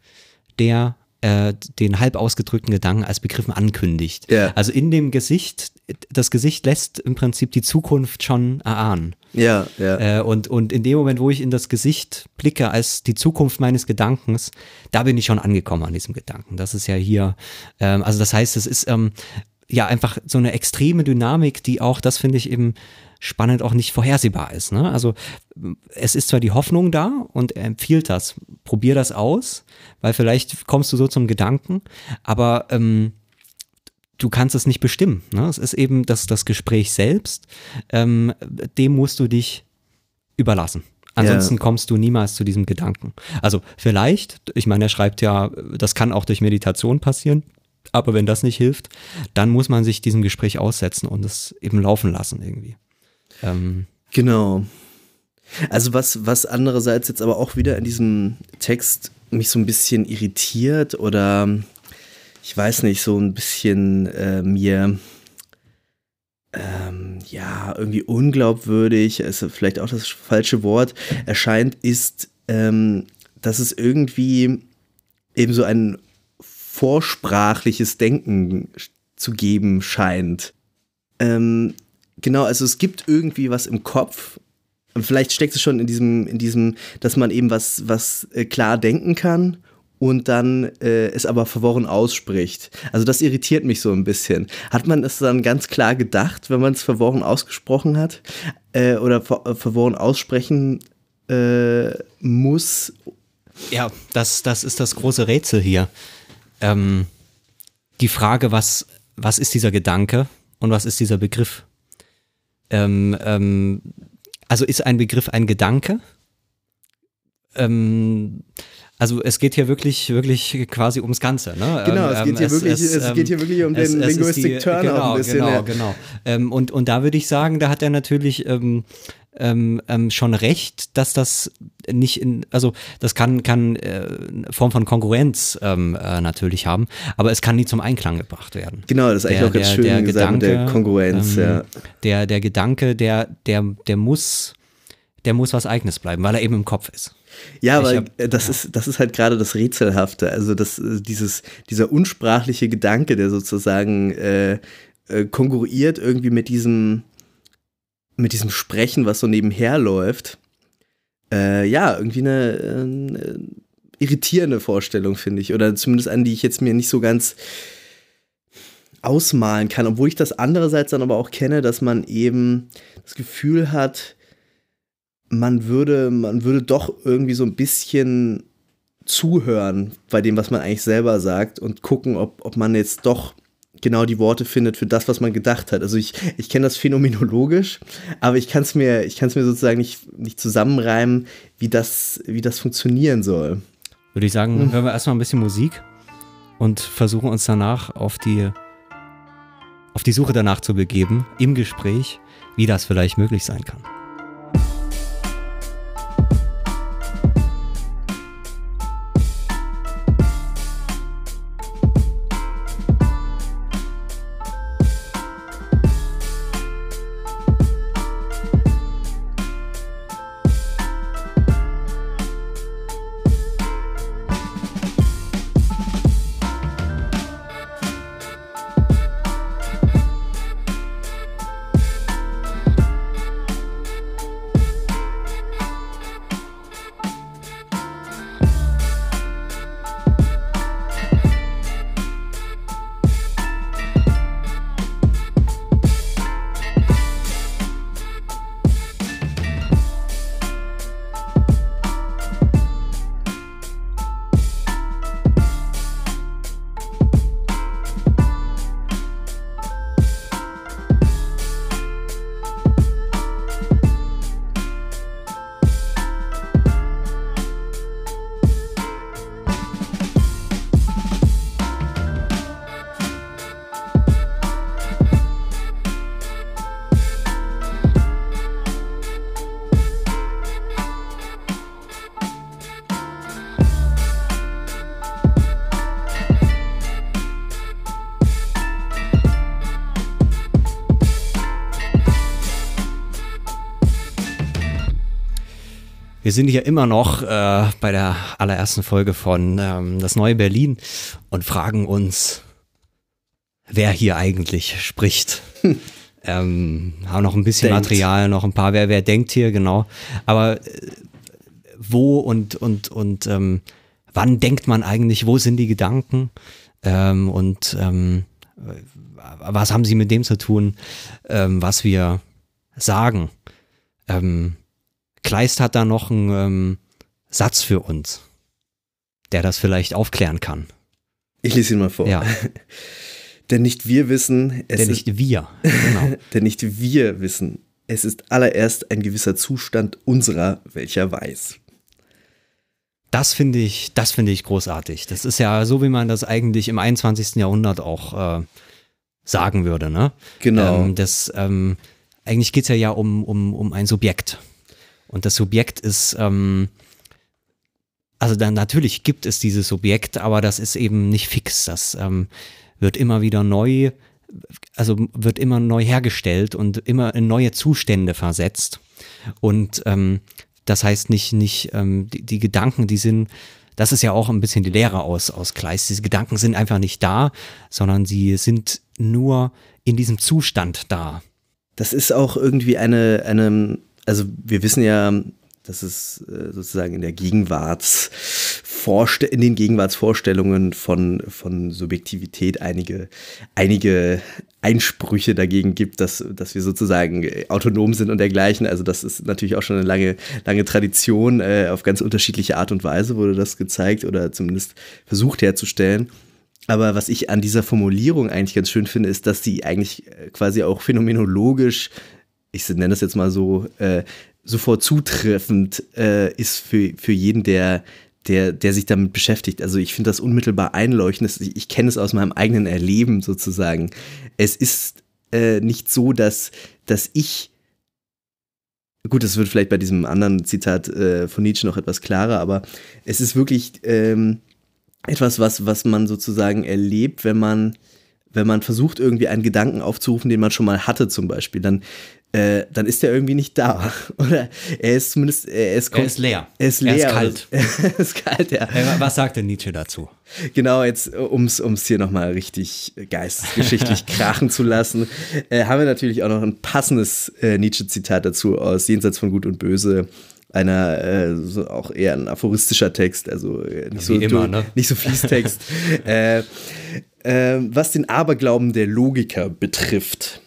Speaker 1: der äh, den halb ausgedrückten Gedanken als Begriffen ankündigt.
Speaker 2: Ja.
Speaker 1: Also in dem Gesicht, das Gesicht lässt im Prinzip die Zukunft schon erahnen.
Speaker 2: Ja, ja.
Speaker 1: Äh, und, und in dem Moment, wo ich in das Gesicht blicke als die Zukunft meines Gedankens, da bin ich schon angekommen an diesem Gedanken. Das ist ja hier, ähm, also das heißt, es ist ähm, ja einfach so eine extreme Dynamik, die auch, das finde ich eben spannend auch nicht vorhersehbar ist. Ne? Also es ist zwar die Hoffnung da und er empfiehlt das, probier das aus, weil vielleicht kommst du so zum Gedanken, aber ähm, du kannst es nicht bestimmen. Ne? Es ist eben das, das Gespräch selbst, ähm, dem musst du dich überlassen. Ansonsten ja. kommst du niemals zu diesem Gedanken. Also vielleicht, ich meine, er schreibt ja, das kann auch durch Meditation passieren. Aber wenn das nicht hilft, dann muss man sich diesem Gespräch aussetzen und es eben laufen lassen irgendwie.
Speaker 2: Ähm, genau. Also was, was andererseits jetzt aber auch wieder in diesem Text mich so ein bisschen irritiert oder ich weiß nicht, so ein bisschen äh, mir ähm, ja irgendwie unglaubwürdig, ist vielleicht auch das falsche Wort, erscheint, ist, ähm, dass es irgendwie eben so ein vorsprachliches Denken zu geben scheint. Ähm, Genau, also es gibt irgendwie was im Kopf. Vielleicht steckt es schon in diesem, in diesem, dass man eben was, was äh, klar denken kann und dann äh, es aber verworren ausspricht. Also das irritiert mich so ein bisschen. Hat man es dann ganz klar gedacht, wenn man es verworren ausgesprochen hat äh, oder ver äh, verworren aussprechen äh, muss?
Speaker 1: Ja, das, das ist das große Rätsel hier. Ähm, die Frage, was, was ist dieser Gedanke und was ist dieser Begriff? Ähm, ähm, also ist ein Begriff ein Gedanke? Ähm, also es geht hier wirklich, wirklich quasi ums Ganze. Ne?
Speaker 2: Genau, es, ähm, geht, hier es, wirklich, es, es geht hier wirklich um den Linguistic Turn
Speaker 1: genau,
Speaker 2: ein bisschen.
Speaker 1: Genau, genau. Ähm, und, und da würde ich sagen, da hat er natürlich ähm, ähm, ähm, schon recht, dass das nicht in, also das kann, kann äh, Form von Konkurrenz ähm, äh, natürlich haben, aber es kann nie zum Einklang gebracht werden.
Speaker 2: Genau, das ist eigentlich der, auch ganz schön der gesagt Gedanke, der Konkurrenz,
Speaker 1: ähm,
Speaker 2: ja.
Speaker 1: Der, der Gedanke, der, der, der muss der muss was Eigenes bleiben, weil er eben im Kopf ist.
Speaker 2: Ja,
Speaker 1: Ich
Speaker 2: aber
Speaker 1: hab-
Speaker 2: äh, das, ist, das ist halt gerade das Rätselhafte. Also das, äh, dieses, dieser unsprachliche Gedanke, der sozusagen äh, äh, konkurriert irgendwie mit diesem, mit diesem Sprechen, was so nebenher läuft. Äh, ja, irgendwie eine irritierende Vorstellung, finde ich. Oder zumindest an die ich jetzt mir nicht so ganz ausmalen kann. Obwohl ich das andererseits dann aber auch kenne, dass man eben das Gefühl hat, man würde, man würde doch irgendwie so ein bisschen zuhören bei dem, was man eigentlich selber sagt und gucken, ob, ob man jetzt doch genau die Worte findet für das, was man gedacht hat. Also ich, ich kenne das phänomenologisch, aber ich kann es mir, ich mir sozusagen nicht, nicht zusammenreimen, wie das, wie das funktionieren soll.
Speaker 1: Würde ich sagen, hören wir erstmal ein bisschen Musik und versuchen uns danach auf die, auf die Suche danach zu begeben, im Gespräch, wie das vielleicht möglich sein kann. Wir sind hier immer noch äh, bei der allerersten Folge von ähm, Das neue Berlin und fragen uns, wer hier eigentlich spricht. ähm, haben noch ein bisschen
Speaker 2: Denkt.
Speaker 1: Material, noch ein paar, wer, wer denkt hier, genau. Aber äh, wo und, und, und ähm, wann denkt man eigentlich, wo sind die Gedanken? Ähm, und ähm, was haben sie mit dem zu tun, ähm, was wir sagen? Ähm, Kleist hat da noch einen ähm, Satz für uns, der das vielleicht aufklären kann.
Speaker 2: Ich lese ihn mal vor.
Speaker 1: Ja,
Speaker 2: Denn nicht wir wissen, es ist,
Speaker 1: nicht wir. Genau.
Speaker 2: denn nicht wir wissen, es ist allererst ein gewisser Zustand unserer, welcher weiß.
Speaker 1: Das finde ich, das finde ich großartig. Das ist ja so, wie man das eigentlich im 21. Jahrhundert auch äh, sagen würde, ne?
Speaker 2: Genau.
Speaker 1: Ähm, das, ähm, eigentlich geht es ja, ja um, um, um ein Subjekt. Und das Subjekt ist, ähm, also dann natürlich gibt es dieses Subjekt, aber das ist eben nicht fix. Das ähm, wird immer wieder neu, also wird immer neu hergestellt und immer in neue Zustände versetzt. Und ähm, das heißt nicht, nicht ähm, die, die Gedanken, die sind, das ist ja auch ein bisschen die Lehre aus, aus Kleist. Diese Gedanken sind einfach nicht da, sondern sie sind nur in diesem Zustand da.
Speaker 2: Das ist auch irgendwie eine, eine, also wir wissen ja, dass es äh, sozusagen in der Gegenwartsvorste in den Gegenwartsvorstellungen von, von Subjektivität einige, einige Einsprüche dagegen gibt, dass, dass wir sozusagen äh, autonom sind und dergleichen. Also das ist natürlich auch schon eine lange, lange Tradition. Äh, auf ganz unterschiedliche Art und Weise wurde das gezeigt oder zumindest versucht herzustellen. Aber was ich an dieser Formulierung eigentlich ganz schön finde, ist, dass die eigentlich quasi auch phänomenologisch, ich nenne das jetzt mal so, äh, sofort zutreffend äh, ist für, für jeden, der, der, der sich damit beschäftigt. Also ich finde das unmittelbar einleuchtend. Ich, ich kenne es aus meinem eigenen Erleben sozusagen. Es ist äh, nicht so, dass, dass ich Gut, das wird vielleicht bei diesem anderen Zitat äh, von Nietzsche noch etwas klarer, aber es ist wirklich ähm, etwas, was, was man sozusagen erlebt, wenn man, wenn man versucht, irgendwie einen Gedanken aufzurufen, den man schon mal hatte, zum Beispiel. Dann äh, dann ist er irgendwie nicht da. Oder er ist zumindest, er ist,
Speaker 1: Er ist leer.
Speaker 2: Er ist leer.
Speaker 1: Er ist kalt.
Speaker 2: er ist kalt, ja.
Speaker 1: Äh, Was sagt denn Nietzsche dazu?
Speaker 2: Genau, jetzt um es hier nochmal richtig geistesgeschichtlich krachen zu lassen, äh, haben wir natürlich auch noch ein passendes äh, Nietzsche-Zitat dazu aus Jenseits von Gut und Böse. Einer, äh, so auch eher ein aphoristischer Text, also äh, nicht, so,
Speaker 1: immer, ne?
Speaker 2: nicht so Fließtext. äh, äh, was den Aberglauben der Logiker betrifft,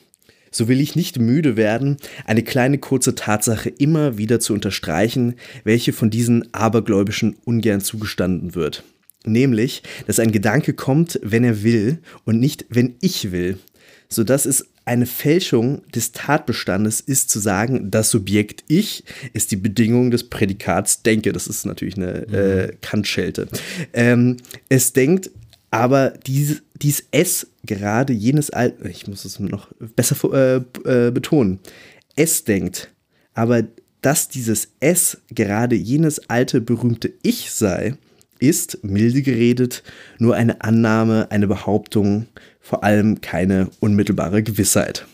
Speaker 2: so will ich nicht müde werden, eine kleine kurze Tatsache immer wieder zu unterstreichen, welche von diesen Abergläubischen ungern zugestanden wird. Nämlich, dass ein Gedanke kommt, wenn er will und nicht, wenn ich will. Sodass es eine Fälschung des Tatbestandes ist zu sagen, das Subjekt Ich ist die Bedingung des Prädikats Denke. Das ist natürlich eine äh, Kantschelte. Ähm, es denkt, aber dies, dies Es gerade jenes Alt, ich muss es noch besser äh, äh, betonen. Es denkt, aber dass dieses Es gerade jenes alte berühmte Ich sei, ist, milde geredet, nur eine Annahme, eine Behauptung, vor allem keine unmittelbare Gewissheit.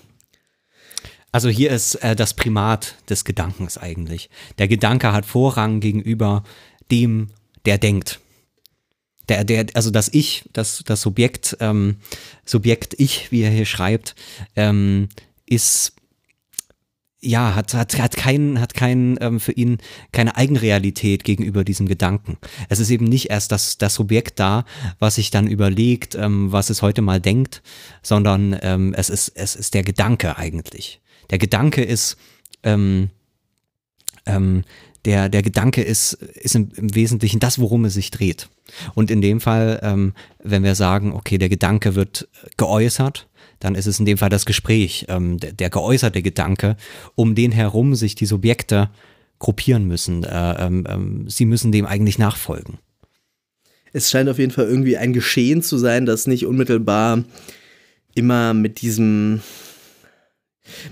Speaker 1: Also hier ist äh, das Primat des Gedankens eigentlich. Der Gedanke hat Vorrang gegenüber dem, der denkt. Der, der, also das Ich, das, das Subjekt, ähm, Subjekt Ich, wie er hier schreibt, ähm, ist ja, hat, hat, hat keinen, hat keinen ähm, für ihn keine Eigenrealität gegenüber diesem Gedanken. Es ist eben nicht erst das, das Subjekt da, was sich dann überlegt, ähm, was es heute mal denkt, sondern ähm, es, ist, es ist der Gedanke eigentlich. Der Gedanke ist, ähm, ähm, der, der Gedanke ist, ist im, im Wesentlichen das, worum es sich dreht. Und in dem Fall, ähm, wenn wir sagen, okay, der Gedanke wird geäußert, dann ist es in dem Fall das Gespräch, ähm, der, der geäußerte Gedanke, um den herum sich die Subjekte gruppieren müssen. Äh, ähm, ähm, sie müssen dem eigentlich nachfolgen.
Speaker 2: Es scheint auf jeden Fall irgendwie ein Geschehen zu sein, das nicht unmittelbar immer mit diesem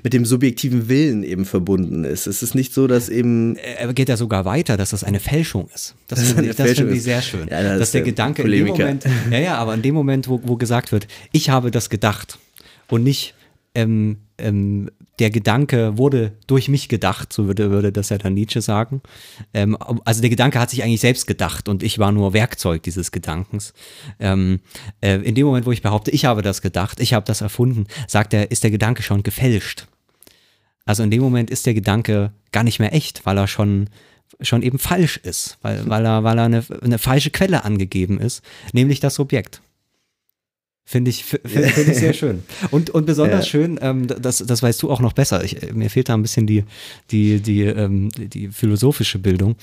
Speaker 2: mit dem subjektiven Willen eben verbunden ist. Es ist nicht so, dass eben.
Speaker 1: Er geht ja sogar weiter, dass das eine Fälschung ist. Das,
Speaker 2: Dass es
Speaker 1: finde ich, das finde ich sehr schön.
Speaker 2: Ja, das
Speaker 1: dass der
Speaker 2: der
Speaker 1: Gedanke in dem
Speaker 2: Polemiker.
Speaker 1: Moment, ja, ja, aber in dem Moment, wo, wo gesagt wird, ich habe das gedacht und nicht ähm, ähm, der Gedanke wurde durch mich gedacht, so würde, würde das ja dann Nietzsche sagen. Ähm, also der Gedanke hat sich eigentlich selbst gedacht und ich war nur Werkzeug dieses Gedankens. Ähm, äh, in dem Moment, wo ich behaupte, ich habe das gedacht, ich habe das erfunden, sagt er, ist der Gedanke schon gefälscht. Also in dem Moment ist der Gedanke gar nicht mehr echt, weil er schon, schon eben falsch ist, weil, weil er, weil er eine, eine falsche Quelle angegeben ist, nämlich das Subjekt. Finde ich, f- f- finde ich sehr schön. Und, und besonders
Speaker 2: Ja.
Speaker 1: schön, ähm, das, das weißt du auch noch besser. Ich, mir fehlt da ein bisschen die, die, die, ähm, die philosophische Bildung.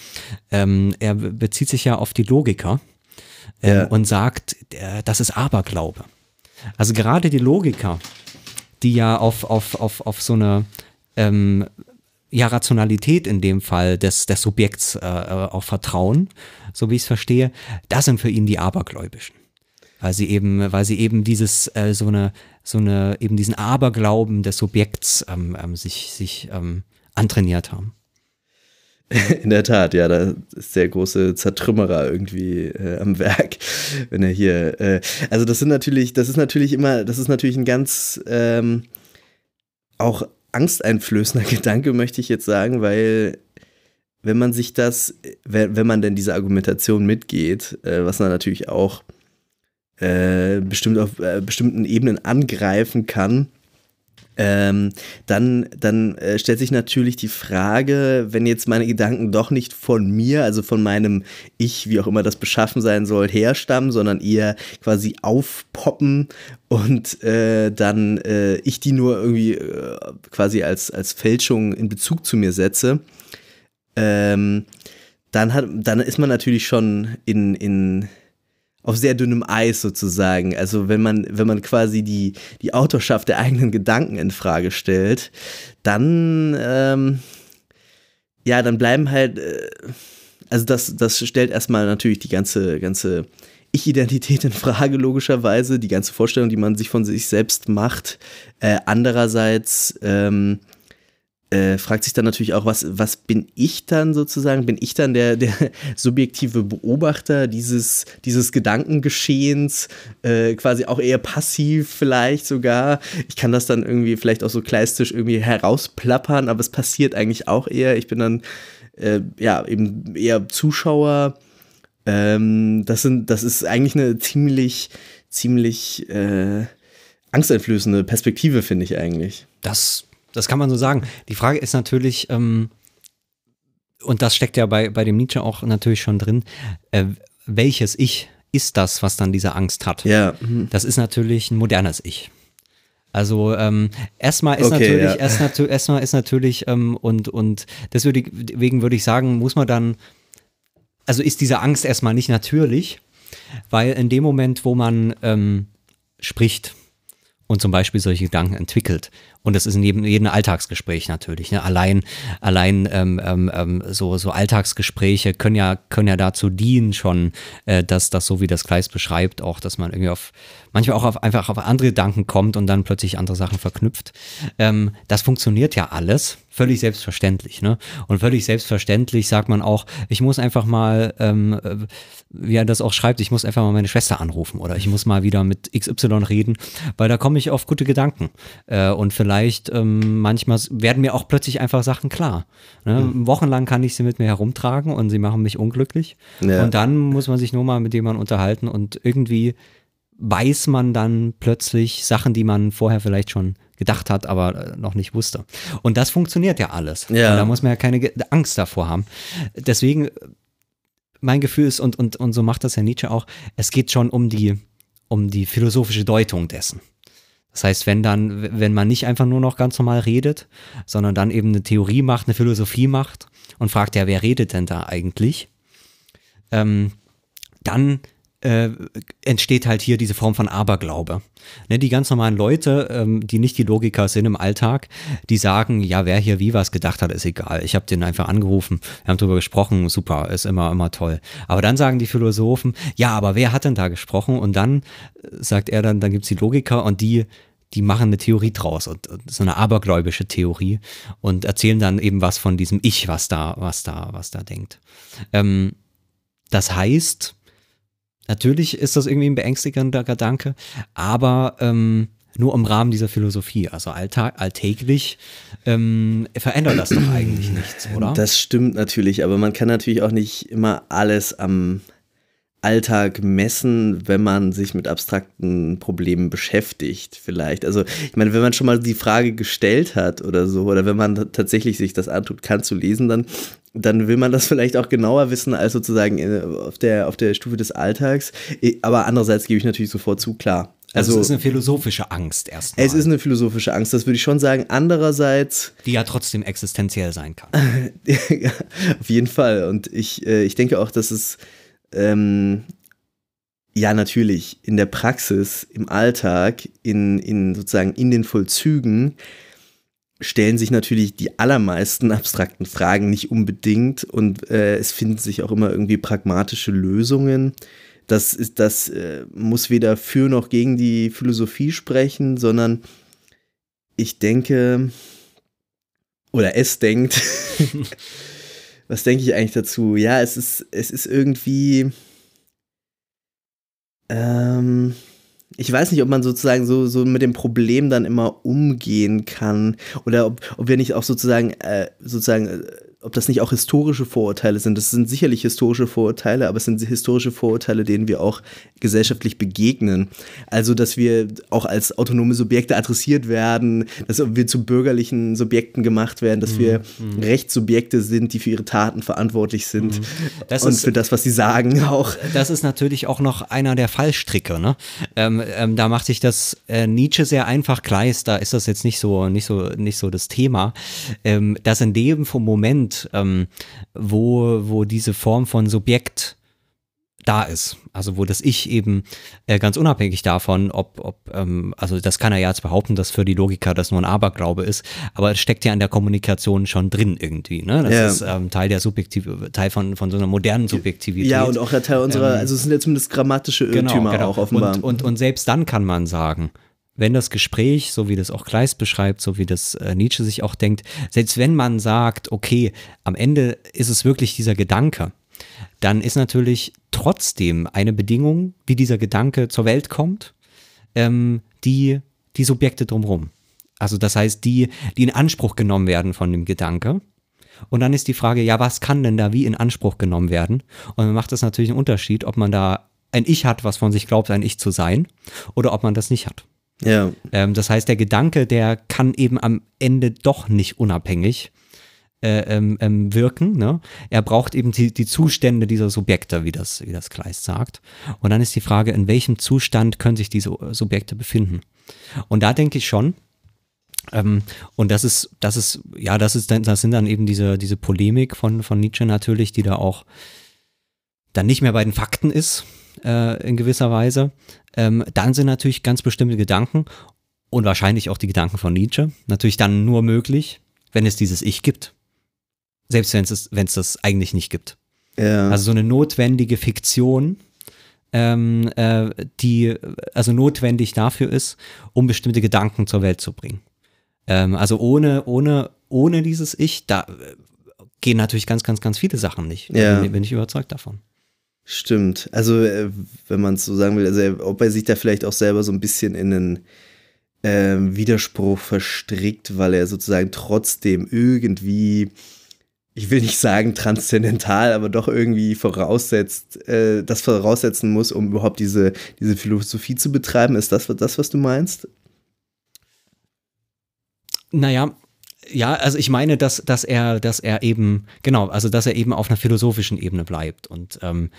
Speaker 1: Ähm, er be- bezieht sich ja auf die Logiker ähm,
Speaker 2: Ja.
Speaker 1: und sagt, äh, das ist Aberglaube. Also gerade die Logiker, die ja auf, auf, auf, auf so eine ähm, ja, Rationalität in dem Fall des, des Subjekts äh, äh, auch vertrauen, so wie ich es verstehe, das sind für ihn die Abergläubischen. Weil sie eben, weil sie eben dieses, äh, so eine, so eine, eben diesen Aberglauben des Subjekts ähm, ähm, sich, sich ähm, antrainiert haben.
Speaker 2: In der Tat, ja, da ist der große Zertrümmerer irgendwie äh, am Werk, wenn er hier. Äh, also das sind natürlich, das ist natürlich immer, das ist natürlich ein ganz ähm, auch angsteinflößender Gedanke, möchte ich jetzt sagen, weil wenn man sich das, wenn, wenn man denn diese Argumentation mitgeht, äh, was man natürlich auch äh, bestimmt auf äh, bestimmten Ebenen angreifen kann, ähm, dann, dann äh, stellt sich natürlich die Frage, wenn jetzt meine Gedanken doch nicht von mir, also von meinem Ich, wie auch immer das beschaffen sein soll, herstammen, sondern eher quasi aufpoppen und äh, dann äh, ich die nur irgendwie äh, quasi als, als Fälschung in Bezug zu mir setze, ähm, dann, hat, dann ist man natürlich schon in, in, auf sehr dünnem Eis sozusagen. Also wenn man, wenn man quasi die, die Autorschaft der eigenen Gedanken in Frage stellt, dann, ähm, ja, dann bleiben halt, äh, also das, das stellt erstmal natürlich die ganze, ganze Ich-Identität in Frage, logischerweise, die ganze Vorstellung, die man sich von sich selbst macht. Äh, andererseits, ähm, äh, fragt sich dann natürlich auch, was, was bin ich dann sozusagen? Bin ich dann der, der subjektive Beobachter dieses, dieses Gedankengeschehens, äh, quasi auch eher passiv vielleicht sogar? Ich kann das dann irgendwie vielleicht auch so kleistisch irgendwie herausplappern, aber es passiert eigentlich auch eher. Ich bin dann äh, ja eben eher Zuschauer. Ähm, das, sind, das ist eigentlich eine ziemlich, ziemlich äh, angsteinflößende Perspektive, finde ich eigentlich.
Speaker 1: Das das kann man so sagen. Die Frage ist natürlich, ähm, und das steckt ja bei, bei dem Nietzsche auch natürlich schon drin, äh, welches Ich ist das, was dann diese Angst hat?
Speaker 2: Ja.
Speaker 1: Das ist natürlich ein modernes Ich. Also ähm, erstmal ist
Speaker 2: Okay,
Speaker 1: natürlich,
Speaker 2: ja.
Speaker 1: erst natu erstmal ist natürlich ähm, und und deswegen würde ich sagen, muss man dann, also ist diese Angst erstmal nicht natürlich, weil in dem Moment, wo man ähm, spricht und zum Beispiel solche Gedanken entwickelt und das ist in jedem, Alltagsgespräch natürlich. Ne? Allein, allein ähm, ähm, ähm, so, so Alltagsgespräche können ja, können ja dazu dienen schon, äh, dass das so wie das Kleist beschreibt, auch, dass man irgendwie auf, manchmal auch auf, einfach auf andere Gedanken kommt und dann plötzlich andere Sachen verknüpft. Ähm, das funktioniert ja alles völlig selbstverständlich. Ne? Und völlig selbstverständlich sagt man auch, ich muss einfach mal, ähm, äh, wie er das auch schreibt, ich muss einfach mal meine Schwester anrufen oder ich muss mal wieder mit XY reden, weil da komme ich auf gute Gedanken. Äh, und vielleicht ähm, manchmal werden mir auch plötzlich einfach Sachen klar. Ne? Wochenlang kann ich sie mit mir herumtragen und sie machen mich unglücklich.
Speaker 2: Ja.
Speaker 1: Und dann muss man sich nur mal mit jemandem unterhalten und irgendwie weiß man dann plötzlich Sachen, die man vorher vielleicht schon gedacht hat, aber äh, noch nicht wusste. Und das funktioniert ja alles.
Speaker 2: Ja.
Speaker 1: Da muss man ja keine Angst davor haben. Deswegen, äh, mein Gefühl ist, und, und, und so macht das Herr Nietzsche auch, es geht schon um die, um die philosophische Deutung dessen. Das heißt, wenn dann, wenn man nicht einfach nur noch ganz normal redet, sondern dann eben eine Theorie macht, eine Philosophie macht und fragt, ja, wer redet denn da eigentlich? Ähm, dann äh, entsteht halt hier diese Form von Aberglaube. Ne, die ganz normalen Leute, ähm, die nicht die Logiker sind im Alltag, die sagen, ja, wer hier wie was gedacht hat, ist egal. Ich habe den einfach angerufen, wir haben drüber gesprochen, super, ist immer, immer toll. Aber dann sagen die Philosophen, ja, aber wer hat denn da gesprochen? Und dann äh, sagt er dann, dann gibt's die Logiker und die die machen eine Theorie draus und, und so eine abergläubische Theorie und erzählen dann eben was von diesem Ich, was da, was da, was da denkt. Ähm, das heißt, natürlich ist das irgendwie ein beängstigender Gedanke, aber ähm, nur im Rahmen dieser Philosophie. Also alltag, alltäglich ähm, verändert das doch eigentlich nichts, oder?
Speaker 2: Das stimmt natürlich, aber man kann natürlich auch nicht immer alles am Alltag messen, wenn man sich mit abstrakten Problemen beschäftigt, vielleicht. Also, ich meine, wenn man schon mal die Frage gestellt hat oder so, oder wenn man tatsächlich sich das antut, kann zu lesen, dann, dann will man das vielleicht auch genauer wissen als sozusagen äh, auf der, auf der Stufe des Alltags. Aber andererseits gebe ich natürlich sofort zu, klar.
Speaker 1: also,
Speaker 2: Also,
Speaker 1: es ist eine philosophische Angst erstmal,
Speaker 2: es ist eine philosophische Angst, das würde ich schon sagen. Andererseits,
Speaker 1: die ja trotzdem existenziell sein kann.
Speaker 2: Auf jeden Fall. Und ich, äh, ich denke auch, dass es ähm, ja natürlich in der Praxis, im Alltag, in, in sozusagen in den Vollzügen stellen sich natürlich die allermeisten abstrakten Fragen nicht unbedingt und äh, es finden sich auch immer irgendwie pragmatische Lösungen. Das ist, das äh, muss weder für noch gegen die Philosophie sprechen, sondern ich denke oder es denkt, was denke ich eigentlich dazu? Ja, es ist, es ist irgendwie. Ähm, ich weiß nicht, ob man sozusagen so, so mit dem Problem dann immer umgehen kann. Oder ob, ob wir nicht auch sozusagen, äh, sozusagen, äh, ob das nicht auch historische Vorurteile sind. Das sind sicherlich historische Vorurteile, aber es sind historische Vorurteile, denen wir auch gesellschaftlich begegnen. Also, dass wir auch als autonome Subjekte adressiert werden, dass wir zu bürgerlichen Subjekten gemacht werden, dass wir Rechtssubjekte sind, die für ihre Taten verantwortlich sind
Speaker 1: Das
Speaker 2: und
Speaker 1: ist-
Speaker 2: für das, was sie sagen auch.
Speaker 1: Das ist natürlich auch noch einer der Fallstricke. Ne? Ähm, ähm, da macht sich das äh, Nietzsche sehr einfach Kleist. Da ist das jetzt nicht so, nicht so, nicht so das Thema. Ähm, dass in dem vom Moment, ähm, wo, wo diese Form von Subjekt da ist, also wo das Ich eben äh, ganz unabhängig davon, ob, ob ähm, also das kann er ja jetzt behaupten, dass für die Logiker das nur ein Aberglaube ist, aber es steckt ja in der Kommunikation schon drin irgendwie. Ne? Das
Speaker 2: Ja.
Speaker 1: ist ähm, Teil der Subjektive, Teil von, von so einer modernen Subjektivität.
Speaker 2: Ja, und auch Teil unserer,
Speaker 1: Ähm,
Speaker 2: also es sind ja zumindest grammatische Irrtümer auch offenbar.
Speaker 1: Und, und, und selbst dann kann man sagen, wenn das Gespräch, so wie das auch Kleist beschreibt, so wie das äh, Nietzsche sich auch denkt, selbst wenn man sagt, okay, am Ende ist es wirklich dieser Gedanke, dann ist natürlich trotzdem eine Bedingung, wie dieser Gedanke zur Welt kommt, ähm, die, die Subjekte drumherum. Also das heißt, die, die in Anspruch genommen werden von dem Gedanke. Und dann ist die Frage, ja, was kann denn da wie in Anspruch genommen werden? Und dann macht das natürlich einen Unterschied, ob man da ein Ich hat, was von sich glaubt, ein Ich zu sein, oder ob man das nicht hat.
Speaker 2: Ja.
Speaker 1: Ähm, das heißt, der Gedanke, der kann eben am Ende doch nicht unabhängig äh, ähm, ähm, wirken. Ne? Er braucht eben die, die Zustände dieser Subjekte, wie das, wie das Kleist sagt. Und dann ist die Frage, in welchem Zustand können sich diese Subjekte befinden? Und da denke ich schon, ähm, und das ist, das ist, ja, das ist dann, das sind dann eben diese, diese Polemik von, von Nietzsche natürlich, die da auch dann nicht mehr bei den Fakten ist, äh, in gewisser Weise. Ähm, dann sind natürlich ganz bestimmte Gedanken und wahrscheinlich auch die Gedanken von Nietzsche natürlich dann nur möglich, wenn es dieses Ich gibt. Selbst wenn es, wenn es das eigentlich nicht gibt.
Speaker 2: Ja.
Speaker 1: Also so eine notwendige Fiktion, ähm, äh, die also notwendig dafür ist, um bestimmte Gedanken zur Welt zu bringen. Ähm, also ohne, ohne, ohne dieses Ich, da äh, gehen natürlich ganz, ganz, ganz viele Sachen nicht.
Speaker 2: Ja.
Speaker 1: Bin, bin ich überzeugt davon.
Speaker 2: Stimmt. Also, äh, wenn man es so sagen will, also ob er sich da vielleicht auch selber so ein bisschen in einen ähm, Widerspruch verstrickt, weil er sozusagen trotzdem irgendwie, ich will nicht sagen transzendental, aber doch irgendwie voraussetzt, äh, das voraussetzen muss, um überhaupt diese, diese Philosophie zu betreiben. Ist das das, was du meinst?
Speaker 1: Naja, ja, also ich meine, dass, dass er, dass er eben, genau, also dass er eben auf einer philosophischen Ebene bleibt und ähm,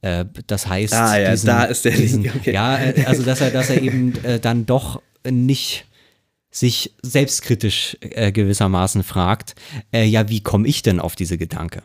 Speaker 1: äh, das heißt,
Speaker 2: Ah, ja, da ist der
Speaker 1: diesen,
Speaker 2: okay.
Speaker 1: ja, also dass er, dass er eben äh, dann doch nicht sich selbstkritisch äh, gewissermaßen fragt, äh, ja, wie komme ich denn auf diese Gedanke?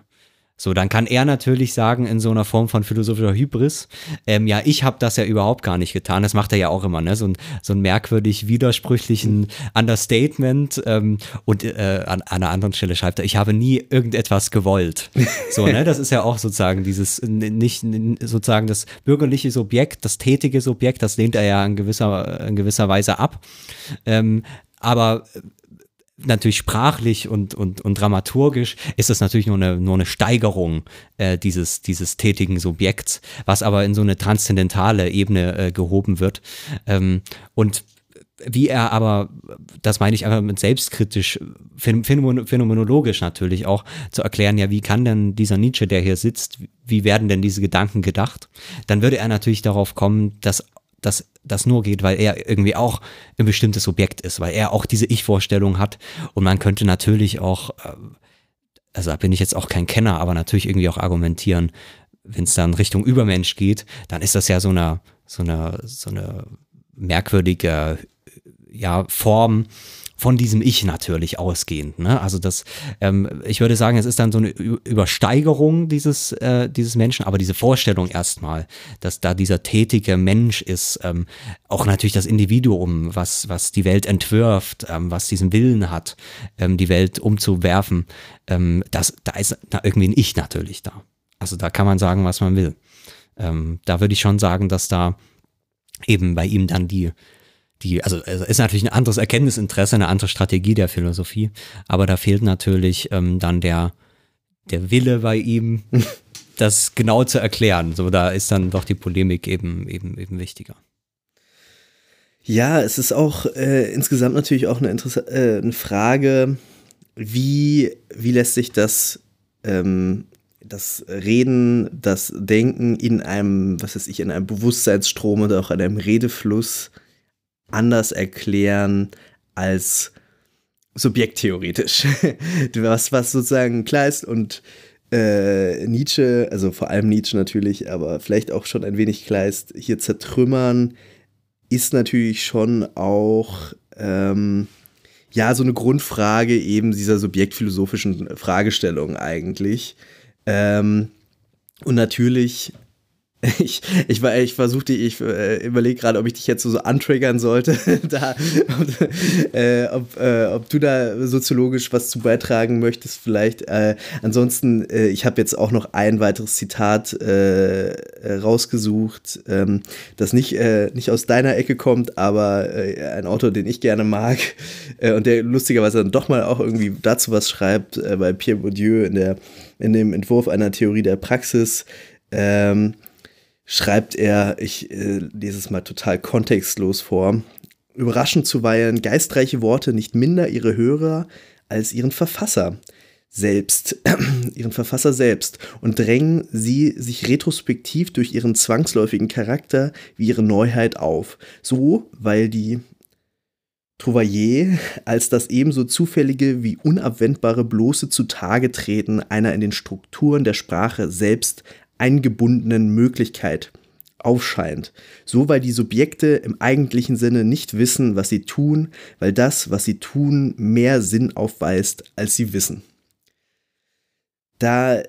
Speaker 1: So, dann kann er natürlich sagen, in so einer Form von philosophischer Hybris, ähm, ja, ich habe das ja überhaupt gar nicht getan. Das macht er ja auch immer, ne? So ein, so ein merkwürdig widersprüchlichen Understatement. Ähm, und äh, an, an einer anderen Stelle schreibt er, ich habe nie irgendetwas gewollt. So, ne? Das ist ja auch sozusagen dieses, nicht sozusagen das bürgerliche Subjekt, das tätige Subjekt, das lehnt er ja in gewisser, in gewisser Weise ab. Ähm, aber natürlich sprachlich und, und, und dramaturgisch ist das natürlich nur eine, nur eine Steigerung äh, dieses, dieses tätigen Subjekts, was aber in so eine transzendentale Ebene äh, gehoben wird. Ähm, und wie er aber, das meine ich einfach mit selbstkritisch, phän- phänomen- phänomenologisch natürlich auch zu erklären, ja, wie kann denn dieser Nietzsche, der hier sitzt, wie werden denn diese Gedanken gedacht? Dann würde er natürlich darauf kommen, dass dass das nur geht, weil er irgendwie auch ein bestimmtes Subjekt ist, weil er auch diese Ich-Vorstellung hat. Und man könnte natürlich auch, äh, also da bin ich jetzt auch kein Kenner, aber natürlich irgendwie auch argumentieren, wenn es dann Richtung Übermensch geht, dann ist das ja so eine, so eine, so eine merkwürdige ja, Form von diesem Ich natürlich ausgehend. Ne? Also das, ähm, ich würde sagen, es ist dann so eine Übersteigerung dieses, äh, dieses Menschen, aber diese Vorstellung erstmal, dass da dieser tätige Mensch ist, ähm, auch natürlich das Individuum, was, was die Welt entwirft, ähm, was diesen Willen hat, ähm, die Welt umzuwerfen, ähm, das, da ist da irgendwie ein Ich natürlich da. Also da kann man sagen, was man will. Ähm, da würde ich schon sagen, dass da eben bei ihm dann die, die, also es ist natürlich ein anderes Erkenntnisinteresse, eine andere Strategie der Philosophie, aber da fehlt natürlich ähm, dann der, der Wille bei ihm, das genau zu erklären. So, da ist dann doch die Polemik eben, eben, eben wichtiger.
Speaker 2: Ja, es ist auch äh, insgesamt natürlich auch eine, Interessa äh, eine Frage, wie, wie lässt sich das, ähm, das Reden, das Denken in einem, was weiß ich, in einem Bewusstseinsstrom oder auch in einem Redefluss anders erklären als subjekttheoretisch. was, was sozusagen Kleist und äh, Nietzsche, also vor allem Nietzsche natürlich, aber vielleicht auch schon ein wenig Kleist hier zertrümmern, ist natürlich schon auch ähm, ja so eine Grundfrage eben dieser subjektphilosophischen Fragestellung eigentlich. Ähm, und natürlich Ich, ich, ich versuchte, ich äh, überlege gerade, ob ich dich jetzt so, so antriggern sollte, da, ob, äh, ob, äh, ob, du da soziologisch was zu beitragen möchtest, vielleicht. Äh, ansonsten, äh, ich habe jetzt auch noch ein weiteres Zitat äh, rausgesucht, ähm, das nicht, nicht aus deiner Ecke kommt, aber ein Autor, den ich gerne mag und der lustigerweise dann doch mal auch irgendwie dazu was schreibt, bei Pierre Bourdieu in, der, in dem Entwurf einer Theorie der Praxis. Ähm, schreibt er, ich äh, lese es mal total kontextlos vor, überraschend zuweilen geistreiche Worte nicht minder ihre Hörer als ihren Verfasser selbst, ihren Verfasser selbst und drängen sie sich retrospektiv durch ihren zwangsläufigen Charakter wie ihre Neuheit auf. So, weil die Trouvaillier als das ebenso zufällige wie unabwendbare bloße Zutage-Treten einer in den Strukturen der Sprache selbst eingebundenen Möglichkeit aufscheint. So weil die Subjekte im eigentlichen Sinne nicht wissen, was sie tun, weil das, was sie tun, mehr Sinn aufweist, als sie wissen. Da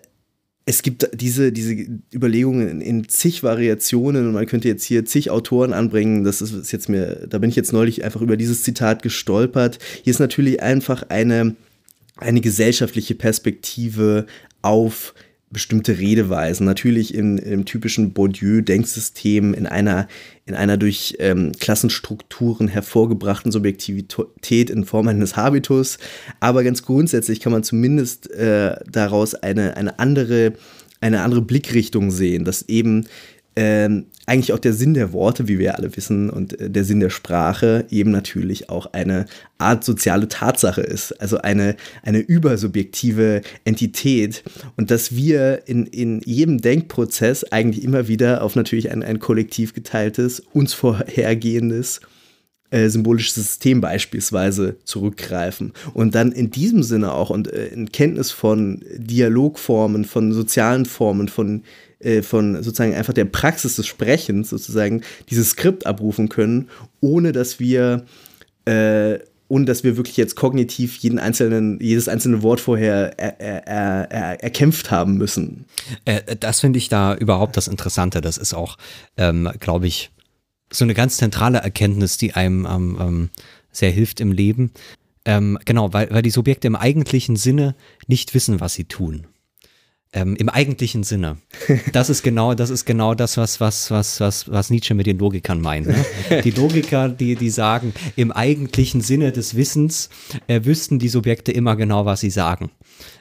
Speaker 2: es gibt diese, diese Überlegungen in, in, zig Variationen und man könnte jetzt hier zig Autoren anbringen. Das ist jetzt mir, da bin ich jetzt neulich einfach über dieses Zitat gestolpert. Hier ist natürlich einfach eine, eine gesellschaftliche Perspektive auf bestimmte Redeweisen. Natürlich in, im typischen Bourdieu-Denksystem, in einer, in einer durch ähm, Klassenstrukturen hervorgebrachten Subjektivität in Form eines Habitus. Aber ganz grundsätzlich kann man zumindest äh, daraus eine, eine, andere, eine andere Blickrichtung sehen, dass eben ähm, eigentlich auch der Sinn der Worte, wie wir alle wissen, und äh, der Sinn der Sprache eben natürlich auch eine Art soziale Tatsache ist, also eine, eine übersubjektive Entität. Und dass wir in, in jedem Denkprozess eigentlich immer wieder auf natürlich ein, ein kollektiv geteiltes, uns vorhergehendes äh, symbolisches System beispielsweise zurückgreifen. Und dann in diesem Sinne auch und äh, in Kenntnis von Dialogformen, von sozialen Formen, von äh, von sozusagen einfach der Praxis des Sprechens sozusagen dieses Skript abrufen können, ohne dass wir äh, ohne dass wir wirklich jetzt kognitiv jeden einzelnen, jedes einzelne Wort vorher er, er, er, erkämpft haben müssen.
Speaker 1: Äh, das finde ich da überhaupt das Interessante. Das ist auch, ähm, glaube ich, so eine ganz zentrale Erkenntnis, die einem ähm, ähm, sehr hilft im Leben. Ähm, genau, weil, weil die Subjekte im eigentlichen Sinne nicht wissen, was sie tun. Ähm, Im eigentlichen Sinne. Das ist genau, das ist genau das, was, was, was, was, was Nietzsche mit den Logikern meint. Ne? Die Logiker, die, die sagen, im eigentlichen Sinne des Wissens äh, wüssten die Subjekte immer genau, was sie sagen.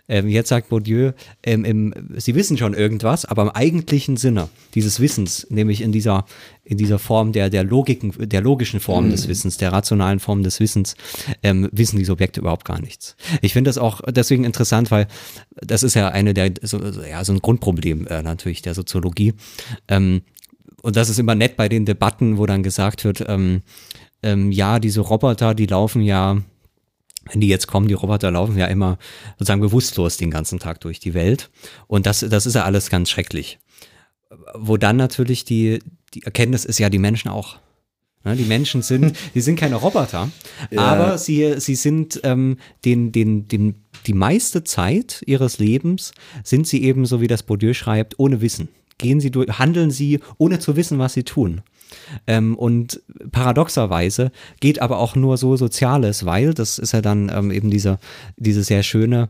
Speaker 1: Ähm, jetzt sagt Bourdieu, ähm, im, sie wissen schon irgendwas, aber im eigentlichen Sinne dieses Wissens, nämlich in dieser, in dieser Form der, der Logiken, der logischen Form mhm. des Wissens, der rationalen Form des Wissens, ähm, wissen die Subjekte überhaupt gar nichts. Ich finde das auch deswegen interessant, weil das ist ja eine der, so, ja, so ein Grundproblem äh, natürlich der Soziologie. Ähm, und das ist immer nett bei den Debatten, wo dann gesagt wird, ähm, ähm, ja, diese Roboter, die laufen ja wenn die jetzt kommen, die Roboter laufen ja immer sozusagen bewusstlos den ganzen Tag durch die Welt. Und das, das ist ja alles ganz schrecklich. Wo dann natürlich die, die Erkenntnis ist ja, die Menschen auch. Ne, die Menschen sind, die sind keine Roboter, ja. aber sie, sie sind ähm, den, den, den, die meiste Zeit ihres Lebens sind sie eben, so wie das Bourdieu schreibt, ohne Wissen. Gehen sie durch, handeln sie, ohne zu wissen, was sie tun. Ähm, und paradoxerweise geht aber auch nur so Soziales, weil, das ist ja dann ähm, eben diese, diese sehr schöne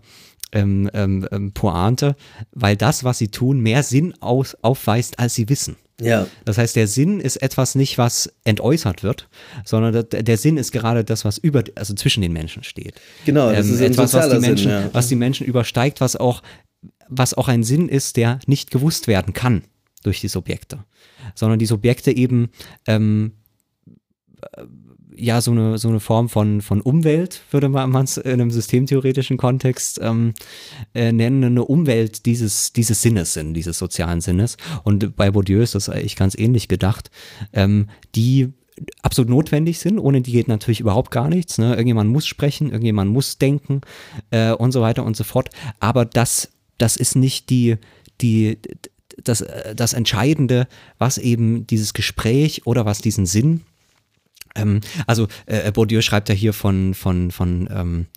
Speaker 1: ähm, ähm, ähm, Pointe, weil das, was sie tun, mehr Sinn aus, aufweist, als sie wissen.
Speaker 2: Ja.
Speaker 1: Das heißt, der Sinn ist etwas nicht, was entäußert wird, sondern der, der Sinn ist gerade das, was über, also zwischen den Menschen steht.
Speaker 2: Genau, das ähm, ist etwas,
Speaker 1: was die Menschen,
Speaker 2: Sinn, ja.
Speaker 1: was die Menschen übersteigt, was auch, was auch ein Sinn ist, der nicht gewusst werden kann durch die Subjekte sondern die Subjekte eben ähm, äh, ja so eine, so eine Form von, von Umwelt, würde man es in einem systemtheoretischen Kontext ähm, äh, nennen, eine Umwelt dieses, dieses Sinnes sind, dieses sozialen Sinnes. Und bei Bourdieu ist das eigentlich ganz ähnlich gedacht, ähm, die absolut notwendig sind. Ohne die geht natürlich überhaupt gar nichts. Ne? Irgendjemand muss sprechen, irgendjemand muss denken äh, und so weiter und so fort. Aber das, das ist nicht die, die, das, äh, das Entscheidende, was eben dieses Gespräch oder was diesen Sinn, ähm, also äh, Bourdieu schreibt ja hier von, von, von ähm,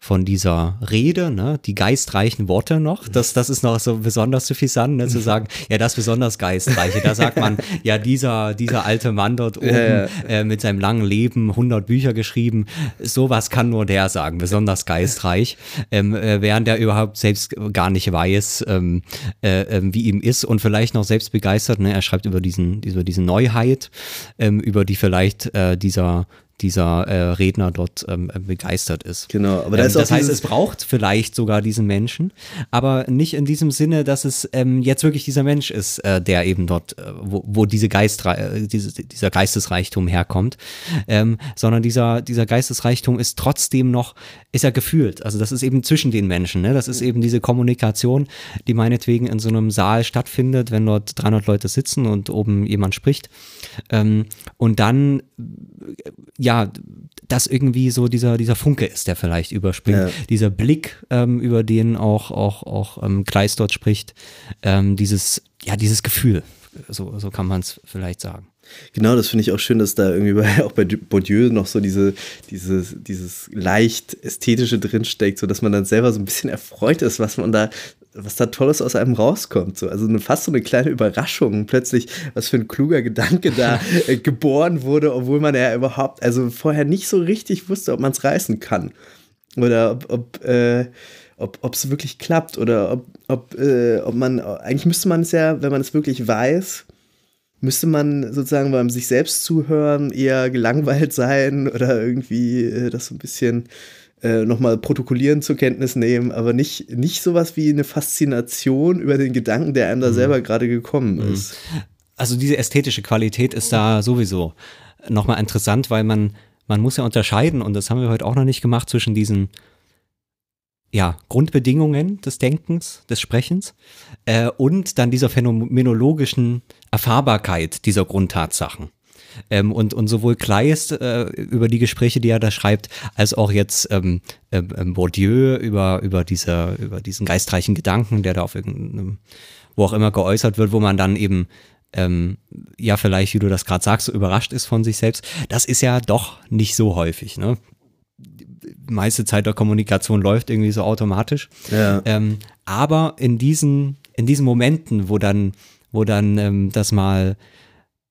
Speaker 1: von dieser Rede, ne, die geistreichen Worte noch. Das, das ist noch so besonders suffisant, ne, zu sagen, ja, das besonders geistreiche. Da sagt man, ja, dieser, dieser alte Mann dort oben
Speaker 2: Ja, ja.
Speaker 1: Äh, mit seinem langen Leben 100 Bücher geschrieben. Sowas kann nur der sagen, besonders geistreich, ähm, äh, während er überhaupt selbst gar nicht weiß, ähm, äh, ähm, wie ihm ist und vielleicht noch selbst begeistert. Ne? Er schreibt über diesen, über diese Neuheit, ähm, über die vielleicht äh, dieser dieser äh, Redner dort ähm, begeistert ist.
Speaker 2: Genau, aber da
Speaker 1: ähm,
Speaker 2: ist auch
Speaker 1: das heißt, es braucht vielleicht sogar diesen Menschen, aber nicht in diesem Sinne, dass es ähm, jetzt wirklich dieser Mensch ist, äh, der eben dort, äh, wo, wo diese Geistre äh, diese, dieser Geistesreichtum herkommt, ähm, sondern dieser, dieser Geistesreichtum ist trotzdem noch, ist er gefühlt. Also das ist eben zwischen den Menschen. Ne? Das ist eben diese Kommunikation, die meinetwegen in so einem Saal stattfindet, wenn dort 300 Leute sitzen und oben jemand spricht. Ähm, und dann ja, das irgendwie so dieser, dieser Funke ist, der vielleicht überspringt.
Speaker 2: Ja.
Speaker 1: Dieser Blick, ähm, über den auch, auch, auch ähm, Kleist dort spricht, ähm, dieses, ja, dieses Gefühl, so, so kann man es vielleicht sagen.
Speaker 2: Genau, das finde ich auch schön, dass da irgendwie bei, auch bei Bourdieu noch so diese, dieses, dieses leicht ästhetische drinsteckt, so dass man dann selber so ein bisschen erfreut ist, was man da, was da Tolles aus einem rauskommt. So. Also eine, fast so eine kleine Überraschung, plötzlich, was für ein kluger Gedanke da äh, geboren wurde, obwohl man ja überhaupt, also vorher nicht so richtig wusste, ob man es reißen kann. Oder ob, ob äh, ob es wirklich klappt oder ob, ob, äh, ob man, eigentlich müsste man es ja, wenn man es wirklich weiß, müsste man sozusagen beim sich selbst zuhören eher gelangweilt sein oder irgendwie äh, das so ein bisschen äh, nochmal protokollieren zur Kenntnis nehmen, aber nicht, nicht sowas wie eine Faszination über den Gedanken, der einem da selber gerade gekommen ist.
Speaker 1: Also diese ästhetische Qualität ist da sowieso nochmal interessant, weil man, man muss ja unterscheiden, und das haben wir heute auch noch nicht gemacht, zwischen diesen ja, Grundbedingungen des Denkens, des Sprechens äh, und dann dieser phänomenologischen Erfahrbarkeit dieser Grundtatsachen. Ähm, und, und sowohl Kleist äh, über die Gespräche, die er da schreibt, als auch jetzt ähm, ähm, Bourdieu über, über, diese, über diesen geistreichen Gedanken, der da auf irgendeinem, wo auch immer geäußert wird, wo man dann eben ähm, ja vielleicht, wie du das gerade sagst, so überrascht ist von sich selbst. Das ist ja doch nicht so häufig. Ne? Die meiste Zeit der Kommunikation läuft irgendwie so automatisch.
Speaker 2: Ja.
Speaker 1: Ähm, aber in diesen, in diesen Momenten, wo dann, wo dann ähm, das mal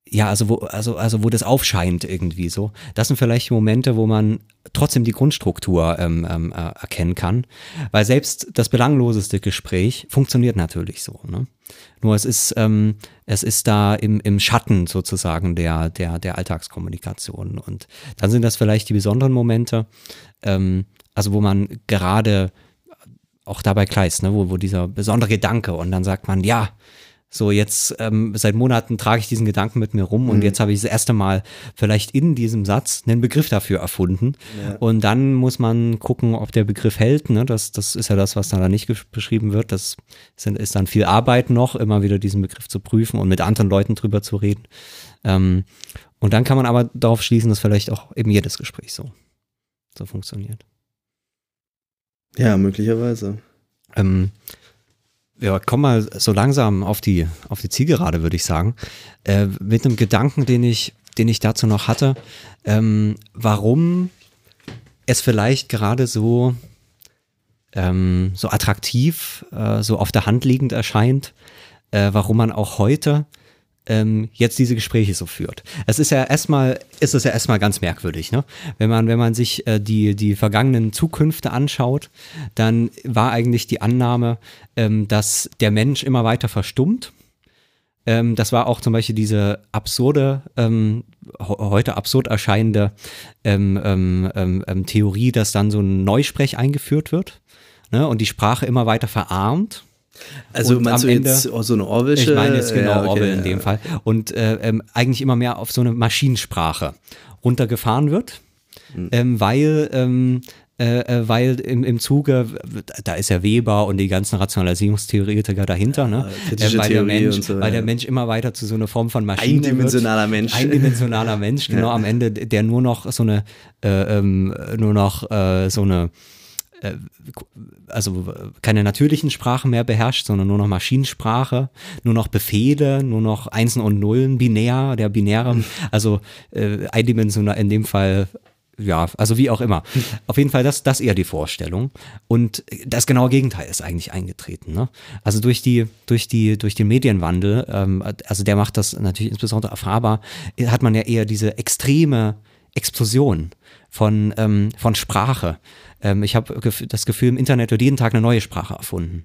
Speaker 1: ja, also wo, also, also wo das aufscheint irgendwie so. Das sind vielleicht Momente, wo man trotzdem die Grundstruktur ähm, ähm, äh, erkennen kann. Weil selbst das belangloseste Gespräch funktioniert natürlich so. Ne? Nur es ist, ähm, es ist da im, im Schatten sozusagen der, der, der Alltagskommunikation. Und dann sind das vielleicht die besonderen Momente, ähm, also wo man gerade auch dabei Kleist, ne, wo, wo dieser besondere Gedanke und dann sagt man, ja, so jetzt ähm, seit Monaten trage ich diesen Gedanken mit mir rum und jetzt habe ich das erste Mal vielleicht in diesem Satz einen Begriff dafür erfunden. Und dann muss man gucken, ob der Begriff hält. Ne? Das, das ist ja das, was da nicht beschrieben wird. Das sind, ist dann viel Arbeit noch, immer wieder diesen Begriff zu prüfen und mit anderen Leuten drüber zu reden. Ähm, und dann kann man aber darauf schließen, dass vielleicht auch eben jedes Gespräch so, so funktioniert.
Speaker 2: Ja, möglicherweise.
Speaker 1: Ähm, ja, komm mal so langsam auf die, auf die Zielgerade, würde ich sagen. Äh, mit einem Gedanken, den ich, den ich dazu noch hatte, ähm, warum es vielleicht gerade so, ähm, so attraktiv, äh, so auf der Hand liegend erscheint, äh, warum man auch heute ähm, jetzt diese Gespräche so führt. Es ist ja erstmal, ist es ja erstmal ganz merkwürdig, ne? Wenn man, wenn man sich äh, die, die vergangenen Zukünfte anschaut, dann war eigentlich die Annahme, ähm, dass der Mensch immer weiter verstummt. Ähm, das war auch zum Beispiel diese absurde, ähm, heute absurd erscheinende ähm, ähm, ähm, ähm, Theorie, dass dann so ein Neusprech eingeführt wird ne? und die Sprache immer weiter verarmt.
Speaker 2: Also
Speaker 1: Und
Speaker 2: meinst du
Speaker 1: Ende-
Speaker 2: jetzt so eine Orwellische?
Speaker 1: Ich meine jetzt genau
Speaker 2: Ja, okay,
Speaker 1: Orwell in
Speaker 2: ja.
Speaker 1: dem Fall. Und äh, ähm, eigentlich immer mehr auf so eine Maschinensprache runtergefahren wird,
Speaker 2: Hm.
Speaker 1: ähm, weil, ähm, äh, äh, weil im, im Zuge, da ist ja Weber und die ganzen Rationalisierungstheoretiker dahinter, ne?
Speaker 2: kritische
Speaker 1: weil, der Mensch,
Speaker 2: so,
Speaker 1: weil
Speaker 2: ja.
Speaker 1: der Mensch immer weiter zu so einer Form von Maschine
Speaker 2: Eindimensionaler
Speaker 1: wird.
Speaker 2: Mensch.
Speaker 1: Eindimensionaler Mensch, genau am Ende, der nur noch so eine, äh, ähm, nur noch äh, so eine also äh, keine natürlichen Sprachen mehr beherrscht, sondern nur noch Maschinensprache, nur noch Befehle, nur noch Einsen und Nullen, binär, der binäre, also äh, eindimensional, in dem Fall ja, also wie auch immer. Auf jeden Fall das, das eher die Vorstellung. Und das genaue Gegenteil ist eigentlich eingetreten. Ne? Also durch die, durch die, durch den Medienwandel, ähm, also der macht das natürlich insbesondere erfahrbar, hat man ja eher diese extreme Explosion von, ähm, von Sprache. Ähm, ich habe das Gefühl, im Internet wird jeden Tag eine neue Sprache erfunden.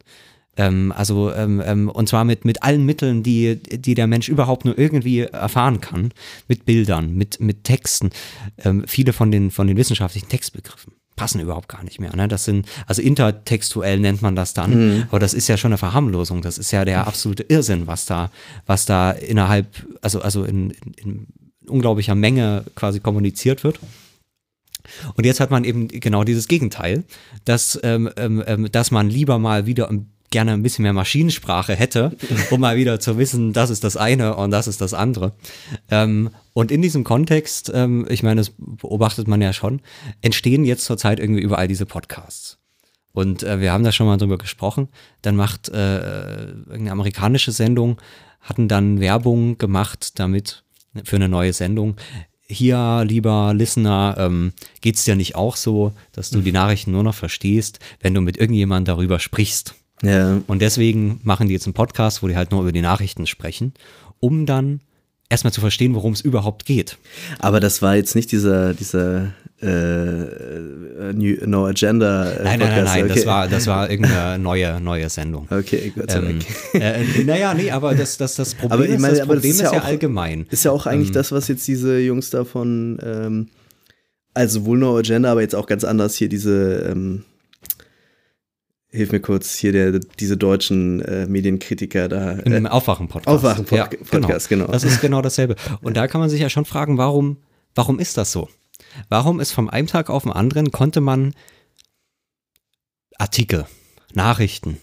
Speaker 1: Ähm, also ähm, ähm, und zwar mit, mit allen Mitteln, die, die der Mensch überhaupt nur irgendwie erfahren kann, mit Bildern, mit, mit Texten. Ähm, viele von den, von den wissenschaftlichen Textbegriffen passen überhaupt gar nicht mehr. Ne? Das sind, also intertextuell nennt man das dann, mhm. aber das ist ja schon eine Verharmlosung. Das ist ja der absolute Irrsinn, was da, was da innerhalb, also, also in, in, in unglaublicher Menge quasi kommuniziert wird. Und jetzt hat man eben genau dieses Gegenteil, dass, ähm, ähm, ähm dass man lieber mal wieder gerne ein bisschen mehr Maschinensprache hätte, um mal wieder zu wissen, das ist das eine und das ist das andere. Ähm, und in diesem Kontext, ähm, ich meine, das beobachtet man ja schon, entstehen jetzt zurzeit irgendwie überall diese Podcasts. Und äh, wir haben da schon mal drüber gesprochen. Dann macht äh, irgendeine amerikanische Sendung, hatten dann Werbung gemacht damit für eine neue Sendung. Hier, lieber Listener, ähm, geht es dir nicht auch so, dass du die Nachrichten nur noch verstehst, wenn du mit irgendjemandem darüber sprichst? Ja. Und deswegen machen die jetzt einen Podcast, wo die halt nur über die Nachrichten sprechen, um dann erstmal zu verstehen, worum es überhaupt geht.
Speaker 2: Aber das war jetzt nicht dieser, dieser äh, New, No Agenda
Speaker 1: äh, Nein, nein, nein, nein, okay. das war, das war irgendeine neue, neue Sendung.
Speaker 2: Okay, Gott sei ähm,
Speaker 1: Dank. Äh, naja, nee, aber das, das, das Problem aber, ist, meine, das Problem ist, ja, ist ja auch, allgemein.
Speaker 2: Ist ja auch eigentlich ähm, das, was jetzt diese Jungs davon, ähm, also wohl No Agenda, aber jetzt auch ganz anders hier diese, ähm, Hilf mir kurz hier der, diese deutschen äh, Medienkritiker da.
Speaker 1: Äh, Im Aufwachen-Podcast.
Speaker 2: Aufwachen-Podcast,
Speaker 1: ja, genau. genau. Das ist genau dasselbe. Und da kann man sich ja schon fragen, warum, warum ist das so? Warum ist vom einen Tag auf den anderen konnte man Artikel, Nachrichten,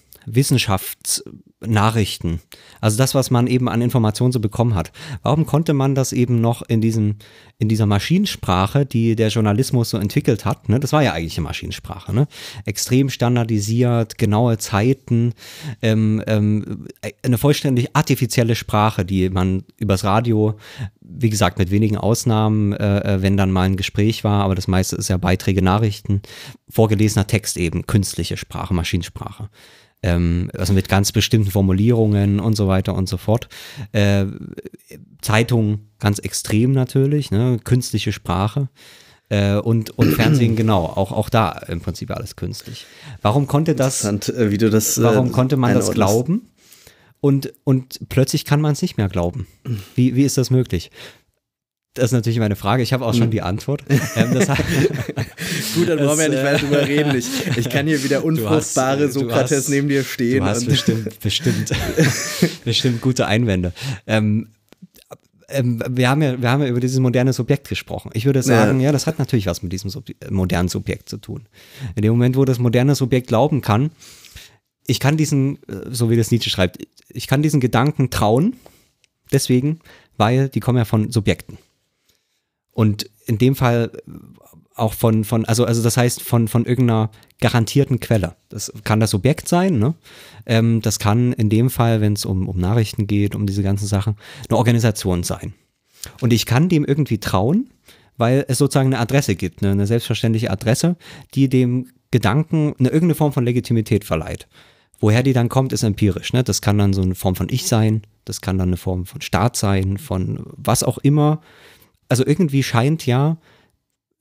Speaker 1: Wissenschaftsnachrichten, also das, was man eben an Informationen so bekommen hat. Warum konnte man das eben noch in diesem, in dieser Maschinensprache, die der Journalismus so entwickelt hat, ne? das war ja eigentlich eine Maschinensprache, ne? extrem standardisiert, genaue Zeiten, ähm, ähm, eine vollständig artifizielle Sprache, die man übers Radio, wie gesagt, mit wenigen Ausnahmen, äh, äh wenn dann mal ein Gespräch war, aber das meiste ist ja Beiträge, Nachrichten, vorgelesener Text eben, künstliche Sprache, Maschinensprache ähm, also mit ganz bestimmten Formulierungen und so weiter und so fort. Äh, Zeitung ganz extrem natürlich, ne? künstliche Sprache. Äh, und, und Fernsehen genau, auch, auch da im Prinzip alles künstlich. Warum konnte das,
Speaker 2: äh, wie du das
Speaker 1: äh, warum konnte man das glauben? Und, und plötzlich kann man es nicht mehr glauben. Wie, wie ist das möglich? Das ist natürlich meine Frage. Ich habe auch schon hm. die Antwort. Ähm,
Speaker 2: Gut, dann brauchen wir ja nicht weiter drüber reden. Ich, ich, kann hier wieder unfruchtbare hast, Sokrates hast, neben dir stehen.
Speaker 1: Du hast bestimmt, bestimmt, bestimmt gute Einwände. Ähm, ähm, wir, haben ja, wir haben ja über dieses moderne Subjekt gesprochen. Ich würde sagen, ja. ja, das hat natürlich was mit diesem Sub modernen Subjekt zu tun. In dem Moment, wo das moderne Subjekt glauben kann, ich kann diesen, äh, so wie das Nietzsche schreibt, ich kann diesen Gedanken trauen, deswegen, weil die kommen ja von Subjekten. Und in dem Fall auch von, von also, also das heißt von, von irgendeiner garantierten Quelle. Das kann das Subjekt sein, ne? Ähm, das kann in dem Fall, wenn es um, um Nachrichten geht, um diese ganzen Sachen, eine Organisation sein. Und ich kann dem irgendwie trauen, weil es sozusagen eine Adresse gibt, ne? eine selbstverständliche Adresse, die dem Gedanken eine irgendeine Form von Legitimität verleiht. Woher die dann kommt, ist empirisch. Ne? Das kann dann so eine Form von Ich sein, das kann dann eine Form von Staat sein, von was auch immer, also irgendwie scheint ja,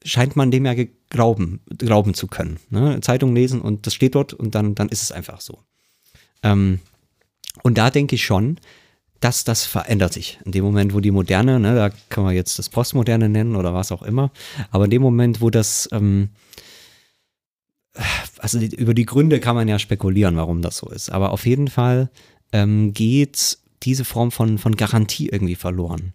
Speaker 1: scheint man dem ja glauben, glauben zu können. Ne? Zeitung lesen und das steht dort und dann, dann ist es einfach so. Ähm, und da denke ich schon, dass das verändert sich. In dem Moment, wo die Moderne, ne, da kann man jetzt das Postmoderne nennen oder was auch immer, aber in dem Moment, wo das, ähm, also die, über die Gründe kann man ja spekulieren, warum das so ist, aber auf jeden Fall ähm, geht diese Form von, von Garantie irgendwie verloren.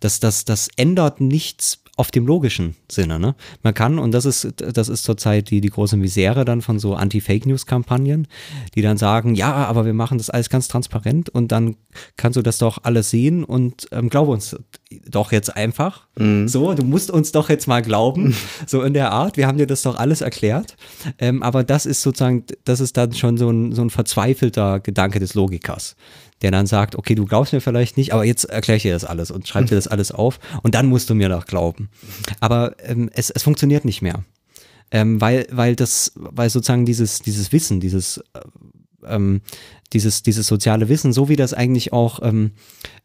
Speaker 1: Das, das, das ändert nichts auf dem logischen Sinne. Ne? Man kann, und das ist, das ist zurzeit die, die große Misere dann von so Anti-Fake-News-Kampagnen, die dann sagen, ja, aber wir machen das alles ganz transparent und dann kannst du das doch alles sehen und ähm, glaube uns doch jetzt einfach. Mhm. So, du musst uns doch jetzt mal glauben, so in der Art. Wir haben dir das doch alles erklärt. Ähm, aber das ist sozusagen, das ist dann schon so ein, so ein verzweifelter Gedanke des Logikers der dann sagt, okay, du glaubst mir vielleicht nicht, aber jetzt erkläre ich dir das alles und schreib dir das alles auf und dann musst du mir doch glauben. Aber ähm, es, es funktioniert nicht mehr. Ähm, weil, weil das, weil sozusagen dieses, dieses Wissen, dieses, äh, ähm, dieses, dieses soziale Wissen, so wie das eigentlich auch ähm,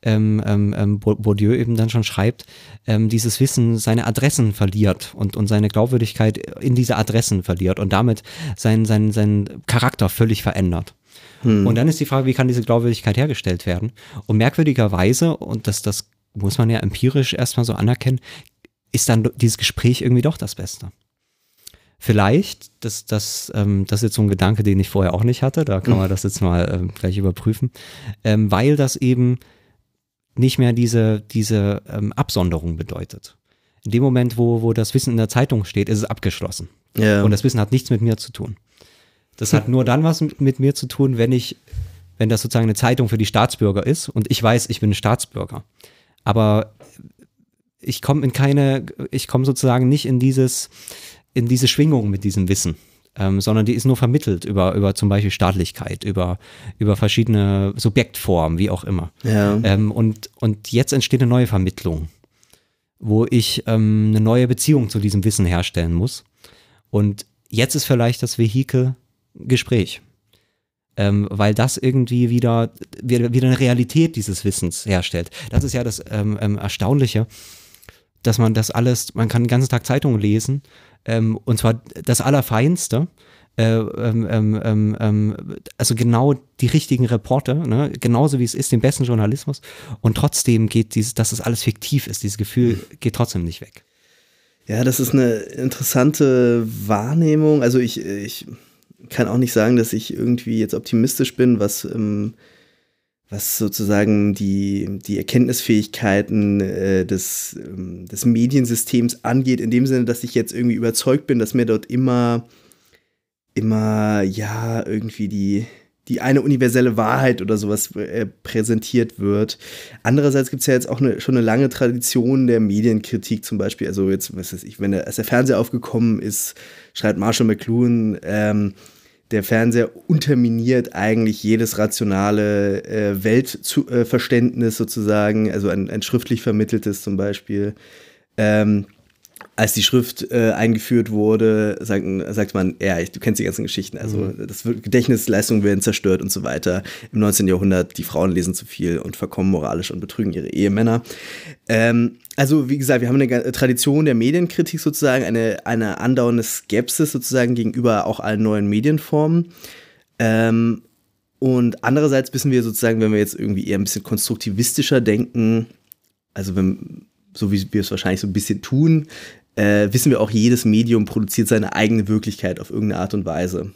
Speaker 1: ähm, ähm, ähm Bourdieu eben dann schon schreibt, ähm, dieses Wissen seine Adressen verliert und, und seine Glaubwürdigkeit in diese Adressen verliert und damit seinen sein, sein Charakter völlig verändert. Hm. Und dann ist die Frage, wie kann diese Glaubwürdigkeit hergestellt werden? Und merkwürdigerweise, und das, das muss man ja empirisch erstmal so anerkennen, ist dann dieses Gespräch irgendwie doch das Beste. Vielleicht, das, das, ähm, das ist jetzt so ein Gedanke, den ich vorher auch nicht hatte, da kann man das jetzt mal ähm, gleich überprüfen, ähm, weil das eben nicht mehr diese, diese ähm, Absonderung bedeutet. In dem Moment, wo, wo das Wissen in der Zeitung steht, ist es abgeschlossen. Ja. Und das Wissen hat nichts mit mir zu tun. Das hat nur dann was mit, mir zu tun, wenn ich, wenn das sozusagen eine Zeitung für die Staatsbürger ist und ich weiß, ich bin ein Staatsbürger. Aber ich komme in keine, ich komme sozusagen nicht in dieses, in diese Schwingung mit diesem Wissen. Ähm, sondern die ist nur vermittelt über, über zum Beispiel Staatlichkeit, über, über verschiedene Subjektformen, wie auch immer. Ja. Ähm, und, und jetzt entsteht eine neue Vermittlung, wo ich ähm, eine neue Beziehung zu diesem Wissen herstellen muss. Und jetzt ist vielleicht das Vehikel Gespräch. Ähm, weil das irgendwie wieder, wieder, eine Realität dieses Wissens herstellt. Das ist ja das ähm, ähm, Erstaunliche, dass man das alles, man kann den ganzen Tag Zeitungen lesen, ähm, und zwar das Allerfeinste, äh, ähm, ähm, also genau die richtigen Reporter, ne? genauso wie es ist, den besten Journalismus. Und trotzdem geht dieses, dass das alles fiktiv ist, dieses Gefühl geht trotzdem nicht weg.
Speaker 2: Ja, das ist eine interessante Wahrnehmung. Also ich, ich kann auch nicht sagen, dass ich irgendwie jetzt optimistisch bin, was, ähm, was sozusagen die, die Erkenntnisfähigkeiten äh, des, ähm, des Mediensystems angeht, in dem Sinne, dass ich jetzt irgendwie überzeugt bin, dass mir dort immer, immer, ja, irgendwie die, die eine universelle Wahrheit oder sowas äh, präsentiert wird. Andererseits gibt es ja jetzt auch eine, schon eine lange Tradition der Medienkritik zum Beispiel. Also jetzt, was weiß ich, wenn der, als der Fernseher aufgekommen ist, schreibt Marshall McLuhan, ähm, der Fernseher unterminiert eigentlich jedes rationale äh, Weltverständnis sozusagen, also ein, ein schriftlich vermitteltes zum Beispiel. Ähm, als die Schrift äh, eingeführt wurde, sagt, sagt man, ja, du kennst die ganzen Geschichten, also mhm. das Gedächtnisleistungen werden zerstört und so weiter. Im 19. Jahrhundert, die Frauen lesen zu viel und verkommen moralisch und betrügen ihre Ehemänner. Ähm, also, wie gesagt, wir haben eine Tradition der Medienkritik sozusagen, eine, eine andauernde Skepsis sozusagen gegenüber auch allen neuen Medienformen. Ähm, und andererseits wissen wir sozusagen, wenn wir jetzt irgendwie eher ein bisschen konstruktivistischer denken, also wenn, so wie wir es wahrscheinlich so ein bisschen tun, äh, wissen wir auch, jedes Medium produziert seine eigene Wirklichkeit auf irgendeine Art und Weise.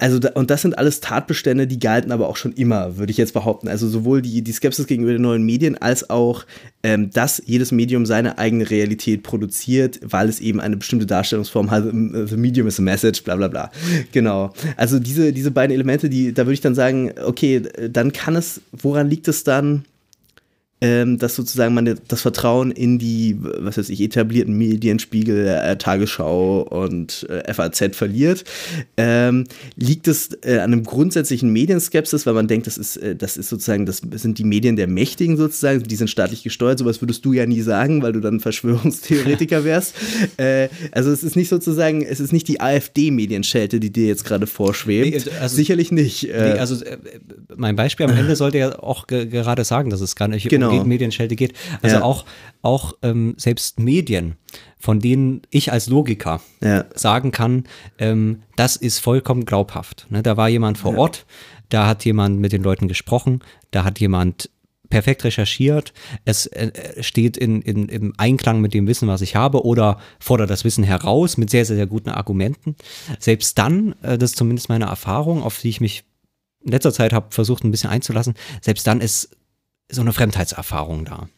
Speaker 2: Also, da, und das sind alles Tatbestände, die galten aber auch schon immer, würde ich jetzt behaupten. Also sowohl die, die Skepsis gegenüber den neuen Medien als auch, ähm, dass jedes Medium seine eigene Realität produziert, weil es eben eine bestimmte Darstellungsform hat. The medium is a message, bla bla bla. Genau. Also diese, diese beiden Elemente, die, da würde ich dann sagen, okay, dann kann es, woran liegt es dann? Ähm, dass sozusagen man das Vertrauen in die, was weiß ich, etablierten Medienspiegel, äh, Tagesschau und äh, FAZ verliert. Ähm, liegt es äh, an einem grundsätzlichen Medienskepsis, weil man denkt, das ist, äh, das ist sozusagen, das sind die Medien der Mächtigen sozusagen, die sind staatlich gesteuert, sowas würdest du ja nie sagen, weil du dann Verschwörungstheoretiker wärst. Äh, also es ist nicht sozusagen, es ist nicht die AfD-Medienschelte, die dir jetzt gerade vorschwebt. Nee, also, Sicherlich nicht.
Speaker 1: Äh. Nee, also mein Beispiel am Ende sollte ja auch gerade sagen, dass es gar nicht genau genau. Medienschelte geht. Also ja. auch, auch ähm, selbst Medien, von denen ich als Logiker ja. sagen kann, ähm, das ist vollkommen glaubhaft. Ne, da war jemand vor ja. Ort, da hat jemand mit den Leuten gesprochen, da hat jemand perfekt recherchiert, es äh, steht in, in, im Einklang mit dem Wissen, was ich habe, oder fordert das Wissen heraus mit sehr, sehr, sehr guten Argumenten. Selbst dann, äh, das ist zumindest meine Erfahrung, auf die ich mich in letzter Zeit habe versucht, ein bisschen einzulassen, selbst dann ist so eine Fremdheitserfahrung da.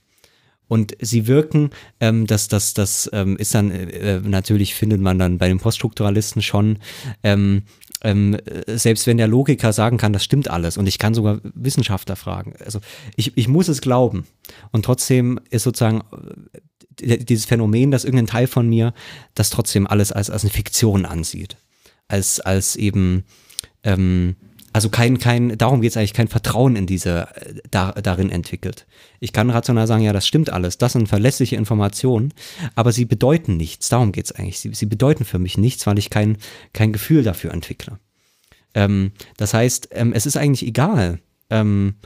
Speaker 1: Und sie wirken, ähm, das, das, das ähm, ist dann, äh, natürlich findet man dann bei den Poststrukturalisten schon, ähm, ähm, selbst wenn der Logiker sagen kann, das stimmt alles und ich kann sogar Wissenschaftler fragen. Also ich, ich muss es glauben. Und trotzdem ist sozusagen äh, dieses Phänomen, dass irgendein Teil von mir das trotzdem alles als, als eine Fiktion ansieht. Als, als eben ähm, also kein, kein, darum geht es eigentlich, kein Vertrauen in diese, äh, da, darin entwickelt. Ich kann rational sagen, ja, das stimmt alles, das sind verlässliche Informationen, aber sie bedeuten nichts, darum geht es eigentlich. Sie, sie bedeuten für mich nichts, weil ich kein, kein Gefühl dafür entwickle. Ähm, das heißt, ähm, es ist eigentlich egal, ähm,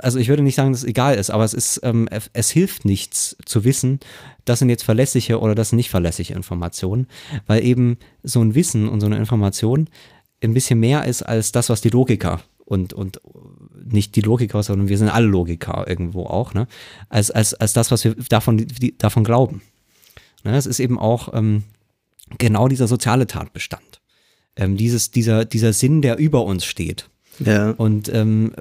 Speaker 1: also ich würde nicht sagen, dass es egal ist, aber es ist, ähm, es hilft nichts zu wissen, das sind jetzt verlässliche oder das sind nicht verlässliche Informationen, weil eben so ein Wissen und so eine Information ein bisschen mehr ist als das, was die Logiker und, und nicht die Logiker, sondern wir sind alle Logiker irgendwo auch, ne? Als, als, als das, was wir davon, die, davon glauben. Ne? Es ist eben auch ähm, genau dieser soziale Tatbestand. Ähm, dieses, dieser, dieser Sinn, der über uns steht.
Speaker 2: Ja.
Speaker 1: Und ähm,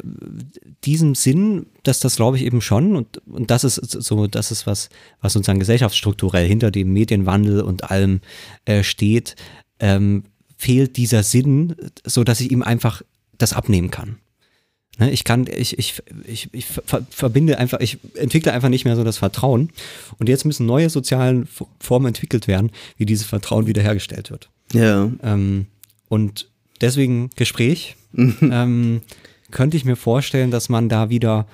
Speaker 1: diesem Sinn, dass das glaube ich eben schon und, und das ist so, das ist was, was sozusagen gesellschaftsstrukturell hinter dem Medienwandel und allem äh, steht, ähm, fehlt dieser Sinn, so dass ich ihm einfach das abnehmen kann. Ne, ich kann, ich, ich, ich, ich verbinde einfach, ich entwickle einfach nicht mehr so das Vertrauen. Und jetzt müssen neue sozialen Formen entwickelt werden, wie dieses Vertrauen wiederhergestellt wird.
Speaker 2: Ja.
Speaker 1: Ähm, und deswegen Gespräch. ähm, könnte ich mir vorstellen, dass man da wieder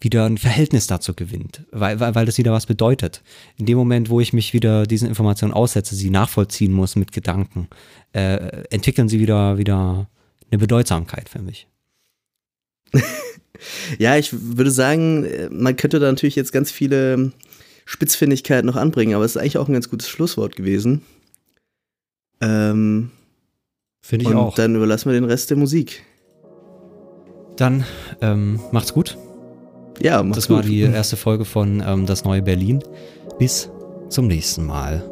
Speaker 1: wieder ein Verhältnis dazu gewinnt, weil, weil, weil das wieder was bedeutet. In dem Moment, wo ich mich wieder diesen Informationen aussetze, sie nachvollziehen muss mit Gedanken, äh, entwickeln sie wieder, wieder eine Bedeutsamkeit für mich.
Speaker 2: ja, ich würde sagen, man könnte da natürlich jetzt ganz viele Spitzfindigkeiten noch anbringen, aber es ist eigentlich auch ein ganz gutes Schlusswort gewesen. Ähm,
Speaker 1: Finde ich
Speaker 2: und
Speaker 1: auch.
Speaker 2: Dann überlassen wir den Rest der Musik.
Speaker 1: Dann ähm, macht's gut.
Speaker 2: Ja, mach's
Speaker 1: Das
Speaker 2: gut.
Speaker 1: war die erste Folge von ähm, Das neue Berlin. Bis zum nächsten Mal.